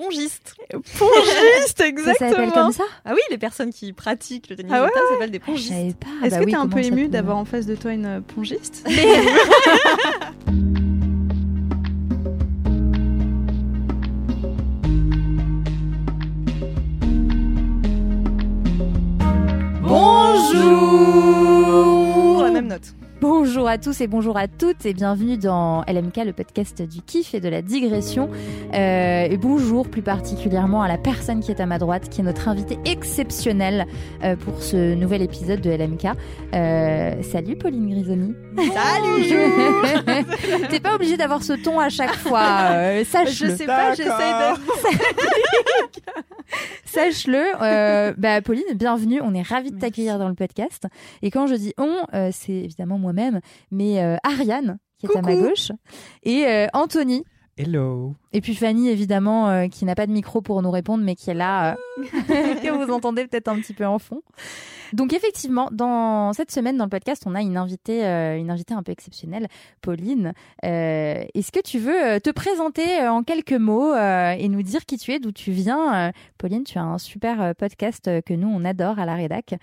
Pongiste. Pongiste, Ça s'appelle exactement. comme ça Ah oui, les personnes qui pratiquent le tennis Ah ouais, de table s'appellent des Je pongistes. savais pas. Est-ce Bah que oui, t'es un peu ému peut- d'avoir en face de toi une euh, pongiste Bonjour La même note. Bonjour à tous et bonjour à toutes et bienvenue dans LMK, le podcast du kiff et de la digression. Euh, et bonjour plus particulièrement à la personne qui est à ma droite, qui est notre invitée exceptionnelle euh, pour ce nouvel épisode de LMK. Euh, salut Pauline Grisoni. Salut T'es pas obligé d'avoir ce ton à chaque fois, euh, Je sache-le. sais pas, j'essaie de... Sache-le. Euh, bah, Pauline, bienvenue. On est ravis de t'accueillir dans le podcast. Et quand je dis on, euh, c'est évidemment moi-même, mais euh, Ariane, qui est à ma gauche, et euh, Anthony. Hello. Et puis Fanny, évidemment, euh, qui n'a pas de micro pour nous répondre, mais qui est là, euh, que vous entendez peut-être un petit peu en fond. Donc effectivement, dans cette semaine, dans le podcast, on a une invitée, euh, une invitée un peu exceptionnelle, Pauline. Euh, Est-ce que tu veux te présenter en quelques mots euh, et nous dire qui tu es, d'où tu viens? Pauline, tu as un super podcast que nous, on adore à la rédac.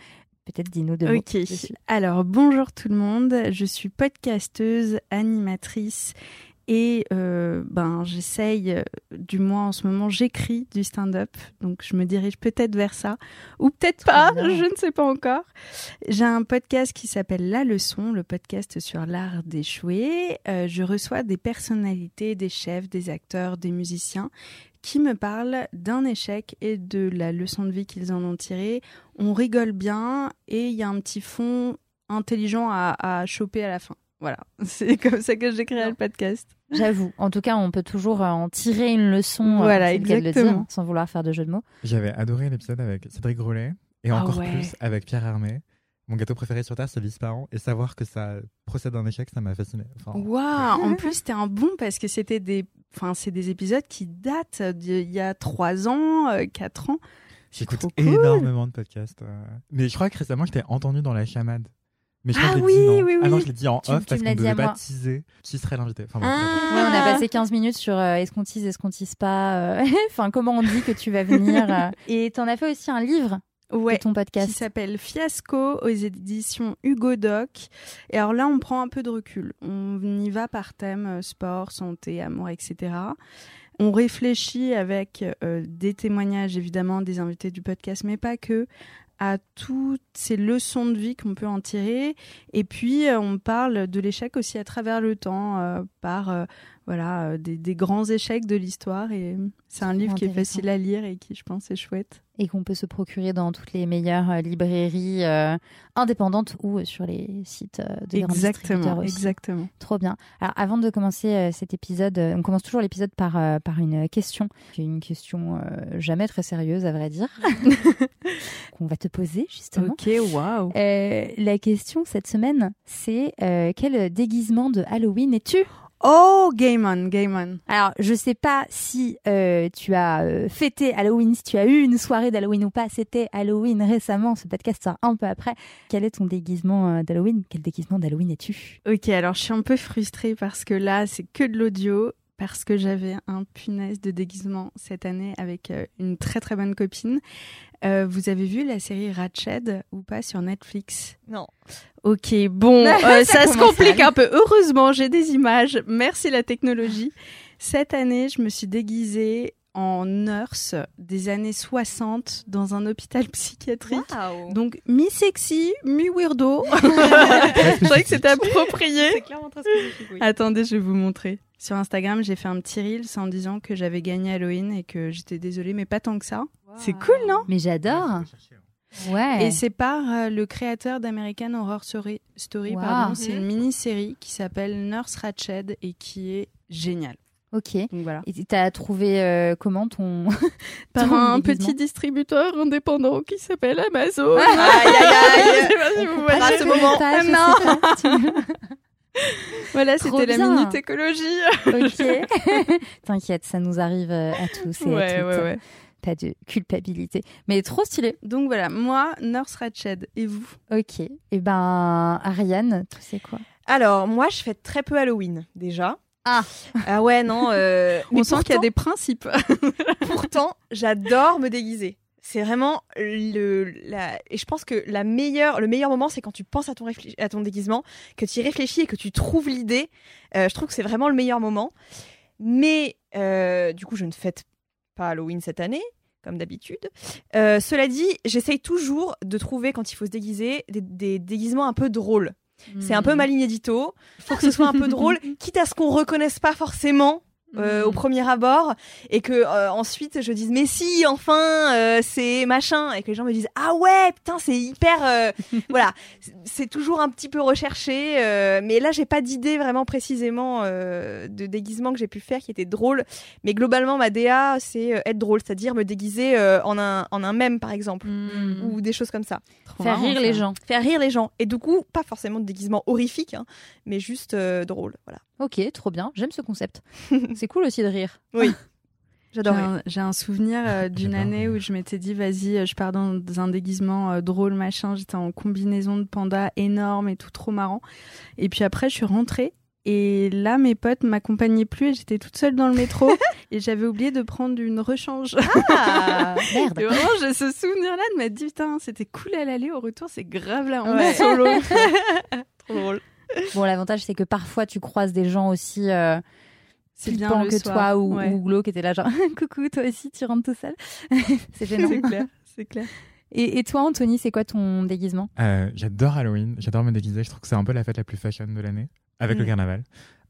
Peut-être dis-nous deux mots. Ok. dessus. Alors, bonjour tout le monde. Je suis podcasteuse, animatrice et euh, ben, j'essaye, euh, du moins en ce moment, j'écris du stand-up. Donc, je me dirige peut-être vers ça ou peut-être pas. bien. Je ne sais pas encore. J'ai un podcast qui s'appelle La Leçon, le podcast sur l'art d'échouer. Euh, je reçois des personnalités, des chefs, des acteurs, des musiciens qui me parlent d'un échec et de la leçon de vie qu'ils en ont tiré. On rigole bien et il y a un petit fond intelligent à, à choper à la fin. Voilà, c'est comme ça que j'ai créé le podcast. J'avoue. En tout cas, on peut toujours euh, en tirer une leçon. euh, Voilà, le dire, sans vouloir faire de jeu de mots. J'avais adoré l'épisode avec Cédric Grolet et Ah encore ouais. plus avec Pierre Hermé. Mon gâteau préféré sur Terre, c'est Visparent. Et savoir que ça procède d'un échec, ça m'a fasciné. Enfin, Waouh En plus, c'était un bon parce que c'était des, enfin, c'est des épisodes qui datent d'il y a trois ans, euh, quatre ans. J'écoute cool. énormément de podcasts. euh. Mais je crois que récemment, j'étais entendu dans la chamade. Mais je Ah je oui, dit, non. oui, Ah non, oui. je l'ai dit en Tu- off tu parce me qu'on devait pas teaser qui serait l'invité? Enfin, bon, Ah. Ouais, on a passé 15 minutes sur euh, est-ce qu'on tease, est-ce qu'on tease pas. euh, Enfin, comment on dit que tu vas venir. euh. Et t'en as fait aussi un livre Ouais. de ton Qui podcast. s'appelle Fiasco aux éditions Hugo Doc. Et alors là, on prend un peu de recul. On y va par thème euh, sport, santé, amour, etc. On réfléchit avec euh, des témoignages, évidemment, des invités du podcast, mais pas que, à toutes ces leçons de vie qu'on peut en tirer. Et puis, euh, on parle de l'échec aussi à travers le temps, euh, par voilà, euh, des, des grands échecs de l'histoire. Et c'est un livre qui est facile à lire et qui, je pense, est chouette. Et qu'on peut se procurer dans toutes les meilleures euh, librairies euh, indépendantes ou sur les sites de grands distributeurs Exactement, aussi. exactement. Trop bien. Alors, avant de commencer cet épisode, on commence toujours l'épisode par, par une question, une question euh, jamais très sérieuse, à vrai dire, qu'on va te poser justement. Ok, waouh. La question cette semaine, c'est euh, quel déguisement de Halloween es-tu? Oh, Game On, Game On. Alors, je sais pas si euh, tu as euh, fêté Halloween, si tu as eu une soirée d'Halloween ou pas. C'était Halloween récemment. Ce podcast sort un peu après. Quel est ton déguisement euh, d'Halloween? Quel déguisement d'Halloween es-tu? Ok, alors je suis un peu frustrée parce que là, c'est que de l'audio. Parce que j'avais un punaise de déguisement cette année avec euh, une très très bonne copine. Euh, vous avez vu la série Ratched ou pas sur Netflix? Non. Ok, bon, euh, ça, se commence complique un peu. Heureusement, j'ai des images. Merci la technologie. Cette année, je me suis déguisée en nurse des années 60 dans un hôpital psychiatrique. Waouh Donc, mi-sexy, mi-weirdo. je trouvais que c'était approprié. C'est clairement très spécifique, oui. Attendez, je vais vous montrer. Sur Instagram, j'ai fait un petit reel en disant que j'avais gagné Halloween et que j'étais désolée, mais pas tant que ça. C'est cool, non? Mais j'adore. Ouais. Et c'est par euh, le créateur d'American Horror Story. Story Wow. pardon. C'est Mhm. une mini-série qui s'appelle Nurse Ratched et qui est géniale. Ok. Donc voilà. Et t'as trouvé euh, comment ton Par ton un déguisement petit distributeur indépendant qui s'appelle Amazon. Aïe, aïe, aïe. Je sais pas si vous voyez. à ce moment. Pas, non. Voilà, c'était la minute écologie. ok. T'inquiète, ça nous arrive euh, à tous et à Ouais, toutes. ouais, ouais. Pas de culpabilité. Mais trop stylé. Donc voilà, moi, Nurse Ratched. Et vous? Ok. Et ben, Ariane, tu sais quoi? Alors, moi, je fais très peu Halloween, déjà. Ah. Ah ouais, non. euh, On sent qu'il y a des principes. Pourtant, j'adore me déguiser. C'est vraiment le la et je pense que la meilleure le meilleur moment c'est quand tu penses à ton réfléch- à ton déguisement, que tu y réfléchis et que tu trouves l'idée. Euh, je trouve que c'est vraiment le meilleur moment. Mais euh, du coup, je ne fête pas Halloween cette année comme d'habitude. Cela dit, j'essaye toujours de trouver quand il faut se déguiser des, des déguisements un peu drôles. C'est un peu Hmm. ma ligne édito. Faut que ce soit un peu drôle, quitte à ce qu'on reconnaisse pas forcément euh, au premier abord et que euh, ensuite je dise mais si enfin euh, c'est machin et que les gens me disent ah ouais putain c'est hyper euh, voilà. C'est- toujours un petit peu recherché euh, mais là j'ai pas d'idée vraiment précisément euh, de déguisement que j'ai pu faire qui était drôle. Mais globalement ma DA c'est être drôle c'est-à-dire me déguiser euh, en un en un mème par exemple Mm. ou des choses comme ça. Trop Faire marrant, rire les gens. faire rire les gens. Et du coup pas forcément de déguisement horrifique hein, mais juste euh, drôle voilà Ok, trop bien. J'aime ce concept. c'est cool aussi de rire. J'adorais un, j'ai un souvenir euh, d'une J'adore, année où je m'étais dit, vas-y, euh, je pars dans un déguisement euh, drôle, machin. J'étais en combinaison de panda énorme et tout, trop marrant. Et puis après, je suis rentrée. Et là, mes potes m'accompagnaient plus et j'étais toute seule dans le métro. et j'avais oublié de prendre une rechange. ah Merde. Et vraiment, j'ai ce souvenir-là de m'être dit, putain, c'était cool à l'aller, au retour, c'est grave là, en Ouais. solo. trop drôle Bon, l'avantage, c'est que parfois, tu croises des gens aussi euh, C'est plus bien le que soir. toi ou, Ouais. ou qui étaient là, genre, coucou, toi aussi, tu rentres tout seul? c'est gênant. C'est clair, c'est clair. Et, et toi, Anthony, c'est quoi ton déguisement? Euh, j'adore Halloween, j'adore me déguiser. Je trouve que c'est un peu la fête la plus fashion de l'année, avec le Mm. carnaval.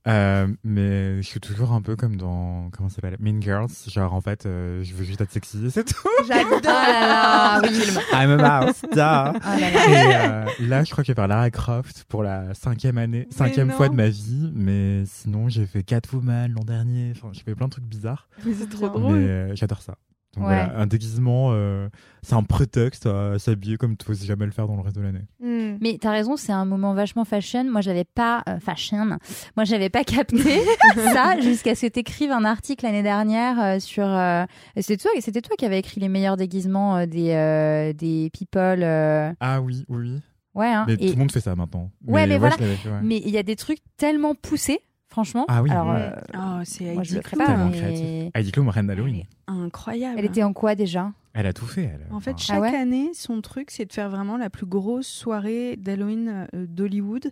Euh, mais je suis toujours un peu comme dans comment ça s'appelle Mean Girls, genre en fait euh, je veux juste être sexy et c'est tout. j'adore Ah là là, oui. I'm a mouse. Ah là là. Et euh, là, je crois que je vais faire Lara Croft pour la cinquième année, cinquième non. fois de ma vie. Mais sinon, j'ai fait Catwoman l'an dernier. Enfin, j'ai fait plein de trucs bizarres. Mais c'est trop drôle. Mais euh, j'adore ça. Donc Ouais. voilà, un déguisement, euh, c'est un prétexte à s'habiller comme tu n'oses jamais le faire dans le reste de l'année. Hmm. Mais t'as raison, c'est un moment vachement fashion. Moi, j'avais pas euh, fashion. Moi, j'avais pas capté ça jusqu'à ce que t'écrives un article l'année dernière euh, sur. euh, c'était toi, c'était toi qui avais écrit les meilleurs déguisements euh, des euh, des people. euh, Ah oui, oui, oui. Ouais. Hein, Mais et- tout le monde fait ça maintenant. Ouais, mais voilà. fait, ouais. Mais il y a des trucs tellement poussés, franchement. Ah oui. Alors, euh, Oh, c'est Heidi mais-. Heidi Klum, reine d'Halloween. incroyable. Elle était en quoi déjà? Elle a tout fait, elle. En fait, chaque Ah ouais? année, son truc, c'est de faire vraiment la plus grosse soirée d'Halloween euh, d'Hollywood.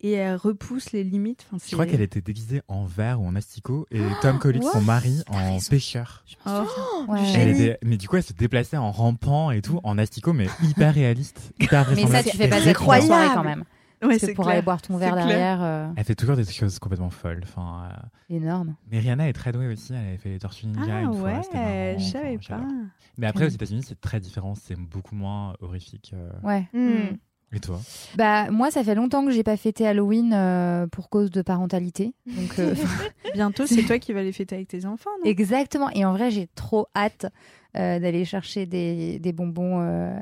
Et elle repousse les limites. Enfin, je crois qu'elle était déguisée en verre ou en asticot et Tom Collins, son mari, en raison. pêcheur. Oh. Ouais. Elle était... Mais du coup, elle se déplaçait en rampant et tout, en asticot, mais hyper réaliste. Hyper Mais ça, tu fais pas incroyable. soirée quand même. Ouais, Parce que c'est pour clair. aller boire ton verre derrière, euh, Elle fait toujours des choses complètement folles. Enfin, euh, énorme. Mais Rihanna est très douée aussi. Elle avait fait les Tortues Ninja Ah une fois. ouais, c'était marrant, je enfin, savais pas. Mais après, aux États-Unis, c'est très différent. C'est beaucoup moins horrifique. euh. Ouais. Hmm. Et toi? Bah moi, ça fait longtemps que j'ai pas fêté Halloween euh, pour cause de parentalité. Donc euh, Bientôt, c'est toi qui vas les fêter avec tes enfants, non? Exactement. Et en vrai, j'ai trop hâte euh, d'aller chercher des, des bonbons euh,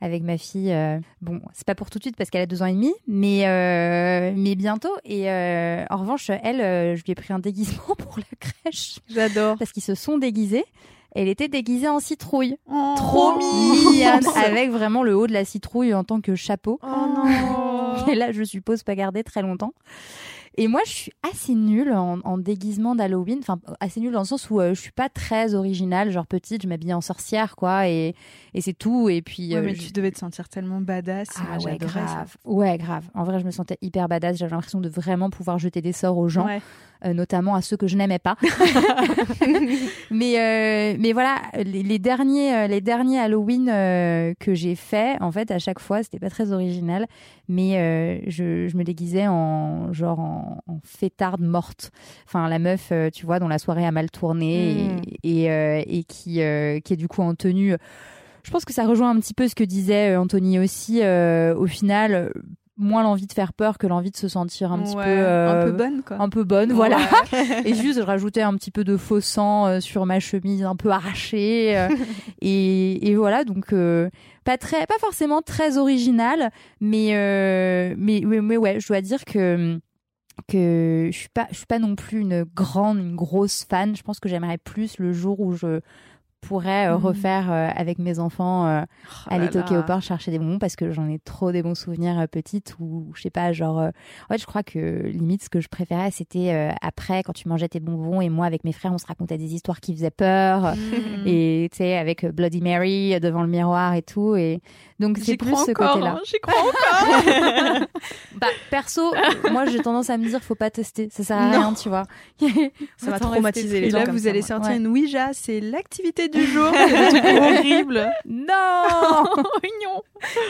avec ma fille. euh. Bon, c'est pas pour tout de suite parce qu'elle a deux ans et demi, mais euh, mais bientôt. Et euh, en revanche, elle, je lui ai pris un déguisement pour la crèche j'adore parce qu'ils se sont déguisés. Elle était déguisée en citrouille. Oh. Trop mignonne, avec vraiment le haut de la citrouille en tant que chapeau. oh non Et là, je suppose pas garder très longtemps. Et moi, je suis assez nulle en, en déguisement d'Halloween. Enfin, assez nulle dans le sens où euh, je suis pas très originale. Genre petite, je m'habillais en sorcière, quoi, et, et c'est tout. Et puis. Ouais, euh, mais je- tu devais te sentir tellement badass. Ah ouais, ça. grave. Ouais, grave. En vrai, je me sentais hyper badass. J'avais l'impression de vraiment pouvoir jeter des sorts aux gens, Ouais. euh, notamment à ceux que je n'aimais pas. mais euh, mais voilà, les, les derniers les derniers Halloween euh, que j'ai fait, en fait, à chaque fois, c'était pas très original, mais je, je me déguisais en genre en, en fêtarde morte. Enfin, la meuf, euh, tu vois, dont la soirée a mal tourné et et, euh, et qui euh, qui est du coup en tenue. Je pense que ça rejoint un petit peu ce que disait Anthony aussi. au final, moins l'envie de faire peur que l'envie de se sentir un petit peu euh, un peu bonne quoi. un peu bonne, voilà. Ouais. et juste, je rajoutais un petit peu de faux sang euh, sur ma chemise un peu arrachée. euh, et, et voilà, donc pas très, pas forcément très original, mais, mais, mais, mais ouais, je dois dire que que je suis pas, je suis pas non plus une grande, une grosse fan. Je pense que j'aimerais plus le jour où je pourrais euh, Mhm. refaire euh, avec mes enfants euh, Oh aller là toquer là. au port chercher des bonbons parce que j'en ai trop des bons souvenirs euh, petites ou je sais pas genre euh, en fait je crois que limite ce que je préférais c'était euh, après quand tu mangeais tes bonbons et moi avec mes frères on se racontait des histoires qui faisaient peur Mhm. et tu sais avec Bloody Mary devant le miroir et tout et donc c'est J'y plus crois ce encore, côté-là hein, j'y crois encore. bah perso moi j'ai tendance à me dire faut pas tester ça sert à Non. rien tu vois Ça traumatiser rester les Et gens là, comme vous ça, allez moi. sortir Ouais. une Ouija, c'est l'activité du jour. C'est des trucs horribles. non Mignon.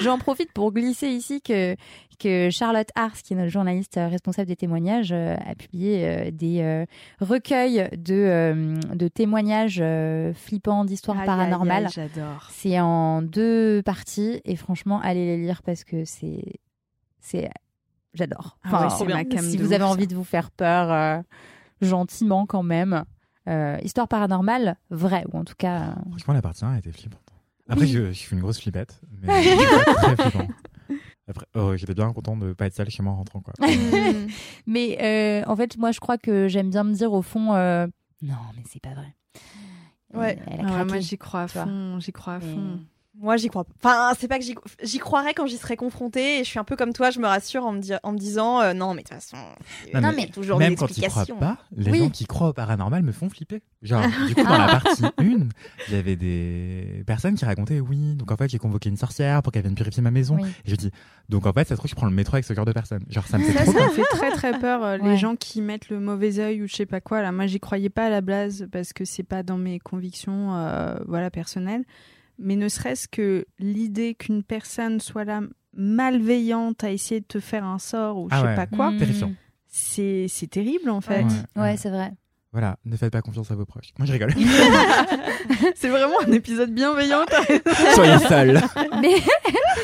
J'en profite pour glisser ici que, que Charlotte Ars, qui est notre journaliste euh, responsable des témoignages, euh, a publié euh, des euh, recueils de, euh, de témoignages euh, flippants d'histoires paranormales. J'adore. C'est en deux parties et franchement, allez les lire parce que c'est. c'est J'adore. Ah ouais, Enfin, cam si vous avez ça. envie de vous faire peur euh, gentiment quand même. Euh, histoire paranormale, vraie, ou en tout cas. euh, Franchement, la partie 1 a été flippante. Après, Oui. je, je suis une grosse flippette, mais c'était très flippant. Après, oh, j'étais bien content de pas être seule chez moi en rentrant. Quoi. Mais euh, en fait, moi, je crois que j'aime bien me dire au fond, euh, non, mais c'est pas vrai. Ouais. Moi, j'y crois à fond. J'y crois à fond. Moi, j'y crois. Enfin, c'est pas que j'y croirais quand j'y serais confrontée. Et je suis un peu comme toi, je me rassure en me, di- en me disant euh, non, mais de toute façon, Non, Non, mais toujours Même des quand ils croient explications. pas, les Oui. gens qui croient au paranormal me font flipper. Genre, du coup, dans la partie 1, il y avait des personnes qui racontaient oui, donc en fait, j'ai convoqué une sorcière pour qu'elle vienne purifier ma maison. Oui. Et je dis, donc en fait, ça se trouve, je prends le métro avec ce genre de personnes. Genre, ça me fait Ça, trop ça peur. me fait très très peur. euh, Ouais. Les gens qui mettent le mauvais œil ou je sais pas quoi. Là, moi, j'y croyais pas à la blase parce que c'est pas dans mes convictions, euh, voilà, personnelles. Mais ne serait-ce que l'idée qu'une personne soit là malveillante à essayer de te faire un sort ou je Ah sais ouais. pas quoi, Mm. Terrifiant. c'est c'est terrible en fait. Ouais. Ouais, c'est vrai. Voilà, ne faites pas confiance à vos proches. Moi, je rigole. c'est vraiment un épisode bienveillant. Soyez seuls. mais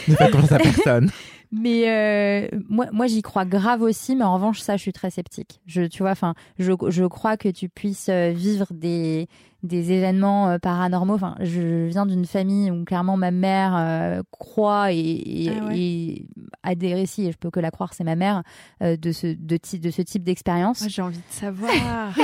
ne faites confiance à personne. mais euh, moi, moi j'y crois grave aussi, mais en revanche, ça, je suis très sceptique. Je, tu vois, enfin, je, je crois que tu puisses euh, vivre des des événements euh, paranormaux. Enfin, je viens d'une famille où clairement ma mère euh, croit et, et, Ah ouais. et a des récits, et je peux que la croire, c'est ma mère, euh, de ce de, de ce type d'expérience. Moi, j'ai envie de savoir.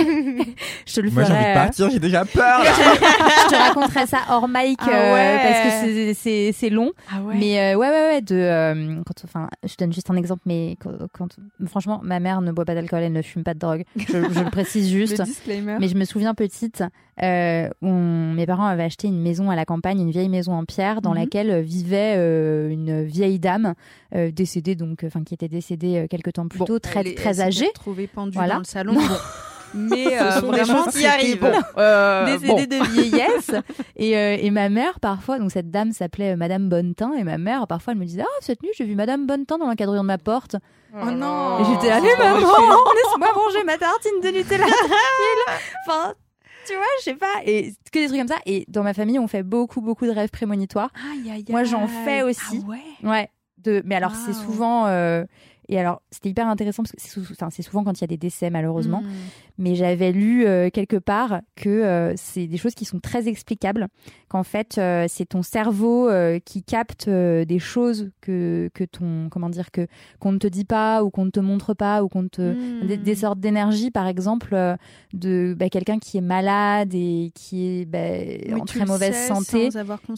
Je te le Moi, j'ai envie de euh, partir, j'ai déjà peur. là. je te raconterai ça hors mic Ah euh, ouais. parce que c'est- c'est c'est long. ah ouais. Mais euh, ouais, ouais, ouais, de, euh, quand, enfin, je donne juste un exemple, mais quand, quand- franchement, ma mère ne boit pas d'alcool, elle ne fume pas de drogue. Je, je le précise juste. le disclaimer. Mais je me souviens petite, euh, on- mes parents avaient acheté une maison à la campagne, une vieille maison en pierre, dans Mhm. laquelle vivait euh, une vieille dame euh, décédée, donc, enfin, qui était décédée euh, quelques temps plus Bon, tôt, très, elle est- très âgée. retrouvée pendue Voilà. dans le salon. Mais euh, sont des vraiment, qui arrivent. bon. Euh, décédée bon. de vieillesse et, euh, et ma mère parfois donc cette dame s'appelait euh, Madame Bonnetin et ma mère parfois elle me disait ah cette nuit j'ai vu Madame Bonnetin dans l'encadrement de ma porte Oh non. et j'étais Oh, c'est maman laisse-moi manger ma tartine de Nutella enfin tu vois je sais pas et que des trucs comme ça et dans ma famille on fait beaucoup beaucoup de rêves prémonitoires Aïe, aïe, Moi, j'en fais aussi. Ah ouais? Ouais. De, mais alors, c'est souvent. euh, et alors, c'était hyper intéressant parce que c'est souvent quand il y a des décès, malheureusement. Mm. Mais j'avais lu euh, quelque part que euh, c'est des choses qui sont très explicables. Qu'en fait, euh, c'est ton cerveau qui capte des choses que, que ton. Comment dire que Qu'on ne te dit pas ou qu'on ne te montre pas ou qu'on te. Mm. Des, des sortes d'énergie, par exemple, de bah, quelqu'un qui est malade et qui est bah, Oui, en très mauvaise sais santé.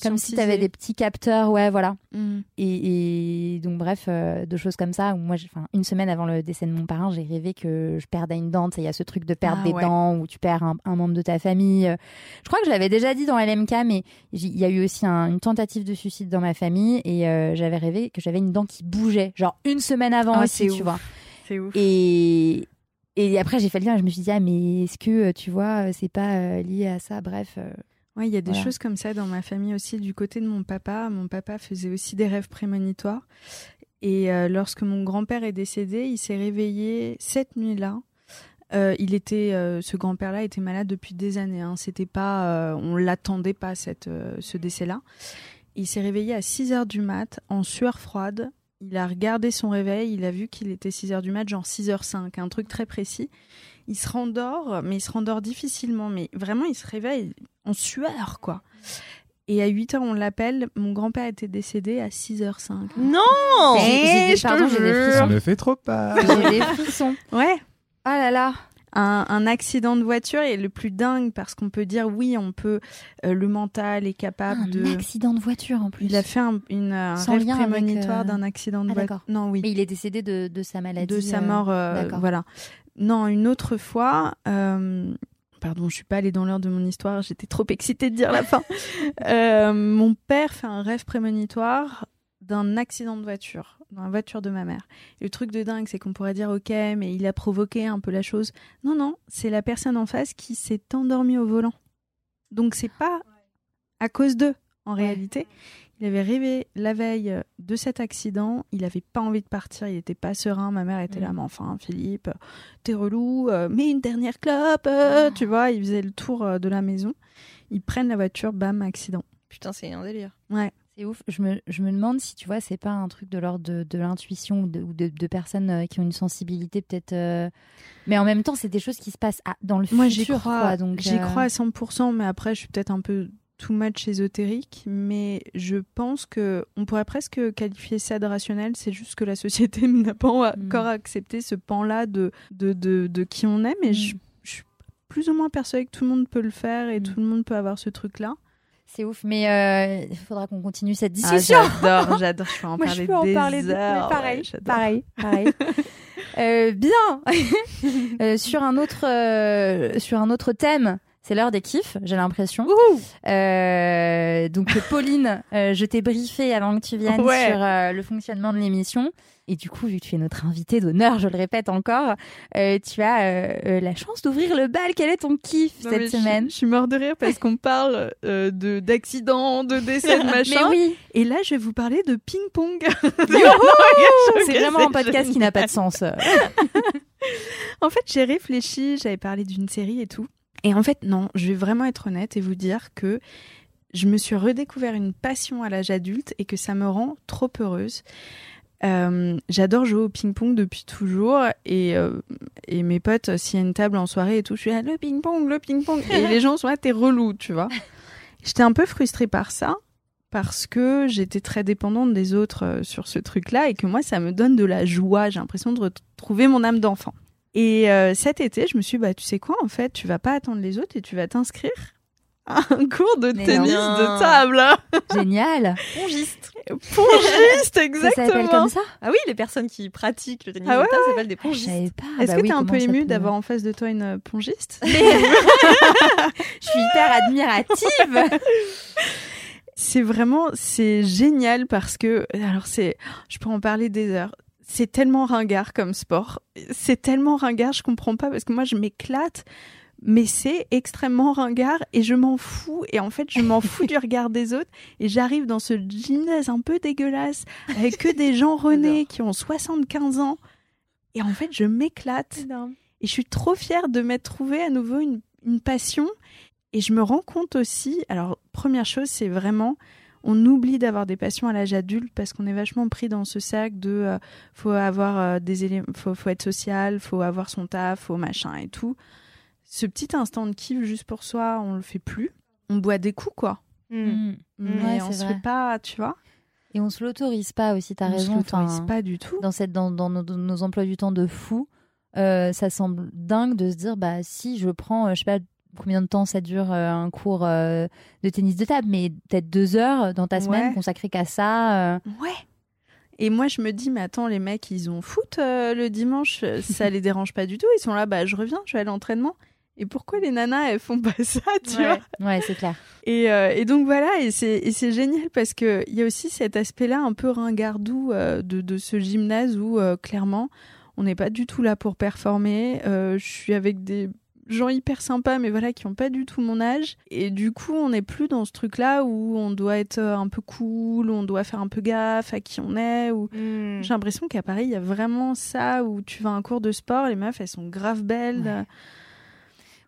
Comme si tu avais des petits capteurs, ouais, voilà. Mm. Et, et donc, bref, de choses comme ça. Où moi, enfin, une semaine avant le décès de mon parrain, j'ai rêvé que je perdais une dent. Il y a ce truc de perdre Ah des ouais. dents où tu perds un, un membre de ta famille. Euh, Je crois que je l'avais déjà dit dans LMK, mais il y a eu aussi un- une tentative de suicide dans ma famille. Et euh, j'avais rêvé que j'avais une dent qui bougeait, genre une semaine avant Ah, aussi, c'est tu ouf. vois. C'est ouf. Et, et après, j'ai fait le lien. Je me suis dit, ah, mais est-ce que, euh, tu vois, c'est pas euh, lié à ça? Bref. euh, Ouais, il y a des Voilà. choses comme ça dans ma famille aussi. Du côté de mon papa, mon papa faisait aussi des rêves prémonitoires. Et euh, lorsque mon grand-père est décédé, il s'est réveillé cette nuit-là. Euh, il était, euh, ce grand-père-là était malade depuis des années. Hein. C'était pas, euh, on l'attendait pas cette, euh, ce décès-là. Il s'est réveillé à 6 heures du mat, en sueur froide. il a regardé son réveil, il a vu qu'il était 6h du mat, genre 6h05, un truc très précis. Il se rendort, mais il se rendort difficilement, mais vraiment il se réveille en sueur, quoi. Et à 8h, on l'appelle. Mon grand-père était décédé à 6h05. Non J'ai- j'ai des- je te pardon, j'ai des jure. Ça me fait trop peur. J'ai des frissons. Ouais, Ah là là. un, un accident de voiture est le plus dingue parce qu'on peut dire oui, on peut, euh, le mental est capable Un de. accident de voiture en plus. Il a fait un, une, un Sans rêve prémonitoire euh, d'un accident de Ah, voiture. d'accord. Non, oui. Mais il est décédé de, de sa maladie. de sa euh, mort, euh, d'accord. voilà. Non, une autre fois, euh, pardon, je suis pas allée dans l'heure de mon histoire, j'étais trop excitée de dire la fin. Euh, mon père fait un rêve prémonitoire d'un accident de voiture, dans la voiture de ma mère. Et le truc de dingue, c'est qu'on pourrait dire, ok, mais il a provoqué un peu la chose. Non, non, c'est la personne en face qui s'est endormie au volant. Donc c'est pas à cause d'eux, en réalité. Il avait rêvé la veille de cet accident. Il avait pas envie de partir. Il était pas serein. Ma mère était là, mais enfin, Philippe, t'es relou. euh, mais une dernière clope, euh, tu vois. Il faisait le tour euh, de la maison. Ils prennent la voiture, bam, accident. Putain, c'est un délire. Ouais. C'est ouf. Je me, je me demande si tu vois, c'est pas un truc de l'ordre de, de l'intuition ou de, ou de, de personnes euh, qui ont une sensibilité peut-être. euh, Mais en même temps, c'est des choses qui se passent à- dans le Moi, j'y futur. crois. quoi, donc, J'y euh, crois à 100%, mais après, je suis peut-être un peu too much ésotérique. Mais je pense que on pourrait presque qualifier ça de rationnel. C'est juste que la société n'a pas Mm. encore accepté ce pan-là de, de, de, de qui on est. Mais Mm. je, je suis plus ou moins persuadée que tout le monde peut le faire et Mm. tout le monde peut avoir ce truc-là. C'est ouf. Mais euh, il faudra qu'on continue cette Ah, discussion. j'adore, j'adore. Je peux en Moi, parler je peux en des parler. de- heures. mais pareil, ouais, pareil, pareil. Euh, bien. Euh, sur un autre, euh, sur un autre thème. C'est l'heure des kiffs, j'ai l'impression. Euh, donc Pauline, euh, je t'ai briefé avant que tu viennes Ouais. sur euh, le fonctionnement de l'émission. Et du coup, vu que tu es notre invitée d'honneur, je le répète encore, euh, tu as euh, euh, la chance d'ouvrir le bal. Quel est ton kiff Non, cette semaine Je, suis mort de rire parce qu'on parle euh, de d'accidents, de décès, de machin. Oui, Et là, je vais vous parler de ping-pong. c'est vraiment un podcast qui n'a pas de sens. En fait, j'ai réfléchi, j'avais parlé d'une série et tout. Et en fait, non, je vais vraiment être honnête et vous dire que je me suis redécouvert une passion à l'âge adulte et que ça me rend trop heureuse. Euh, J'adore jouer au ping-pong depuis toujours et, euh, et mes potes, s'il y a une table en soirée et tout, je suis là, le ping-pong, le ping-pong. Et les gens sont là, t'es relou, tu vois. J'étais un peu frustrée par ça parce que j'étais très dépendante des autres euh, sur ce truc-là et que moi, ça me donne de la joie. J'ai l'impression de retrouver mon âme d'enfant. Et euh, cet été, je me suis dit, bah, tu sais quoi, en fait, tu vas pas attendre les autres et tu vas t'inscrire à un cours de Mais tennis non. de table. Génial. Pongiste. Pongiste, Ça s'appelle exactement. comme ça? Ah oui, les personnes qui pratiquent le tennis Ah de ouais, table s'appellent des Je pongistes. pas. Est-ce Bah que oui, t'es un peu émue d'avoir en face de toi une euh, pongiste? Je suis hyper admirative. C'est vraiment, c'est génial parce que, alors c'est, je peux en parler des heures. C'est tellement ringard comme sport. C'est tellement ringard, je comprends pas parce que moi je m'éclate, mais c'est extrêmement ringard et je m'en fous. Et en fait, je m'en fous du regard des autres et j'arrive dans ce gymnase un peu dégueulasse avec que des gens renés qui ont 75 ans. Et en fait, je m'éclate. Et je suis trop fière de m'être trouvé à nouveau une, une passion. Et je me rends compte aussi, alors première chose, c'est vraiment, on oublie d'avoir des passions à l'âge adulte parce qu'on est vachement pris dans ce sac de, euh, faut avoir euh, des éléments, faut, faut être social, faut avoir son taf, faut machin et tout. Ce petit instant de kiff juste pour soi, on le fait plus. On boit des coups, quoi. Mm. Mm. Mais Ouais, on se vrai. fait pas, tu vois. Et on se l'autorise pas aussi, t'as on se raison. l'autorise enfin, pas du tout. Dans, cette, dans, dans nos, nos emplois du temps de fou, euh, ça semble dingue de se dire bah si je prends, euh, je sais pas combien de temps ça dure euh, un cours euh, de tennis de table, mais peut-être deux heures dans ta semaine Ouais. consacrées qu'à ça. euh. Ouais. Et moi, je me dis, mais attends, les mecs, ils ont foot euh, le dimanche, ça les dérange pas du tout. Ils sont là, bah, je reviens, je vais à l'entraînement. Et pourquoi les nanas, elles font pas ça, tu Ouais. vois? Ouais, c'est clair. et, euh, et donc voilà, et c'est et c'est génial parce que il y a aussi cet aspect-là un peu ringardou euh, de, de ce gymnase où clairement, on n'est pas du tout là pour performer. Je suis avec des gens hyper sympas, mais voilà, qui ont pas du tout mon âge. Et du coup, on n'est plus dans ce truc-là où on doit être euh, un peu cool, on doit faire un peu gaffe à qui on est, ou Mm. j'ai l'impression qu'à Paris, il y a vraiment ça où tu vas à un cours de sport, les meufs, elles sont grave belles. Ouais.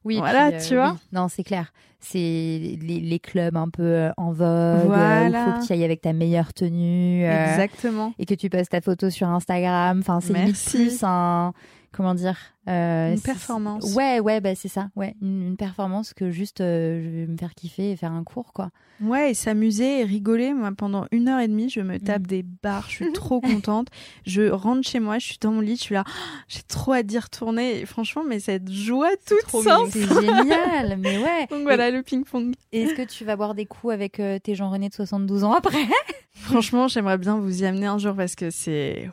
Oui, Voilà, puis, euh, tu vois. oui. Non, c'est clair. C'est les, les clubs un peu euh, en vogue, euh, Voilà. où faut que tu ailles avec ta meilleure tenue. euh, Exactement. et que tu postes ta photo sur Instagram. Enfin, c'est plus un. Comment dire euh, Une performance. Ouais, ouais, bah, c'est ça. Ouais, une, une performance que juste euh, je vais me faire kiffer et faire un cours, quoi. Ouais, et s'amuser et rigoler. Moi, pendant une heure et demie, je me tape Mm. des barres. Je suis trop contente. Je rentre chez moi, je suis dans mon lit, je suis là. Ah, J'ai trop hâte d'y retourner. Et franchement, mais cette joie toute trop simple. C'est génial, mais ouais. Donc voilà, le ping-pong. Et Est-ce que tu vas boire des coups avec euh, tes Jean-René de 72 ans après? Franchement, j'aimerais bien vous y amener un jour parce que c'est.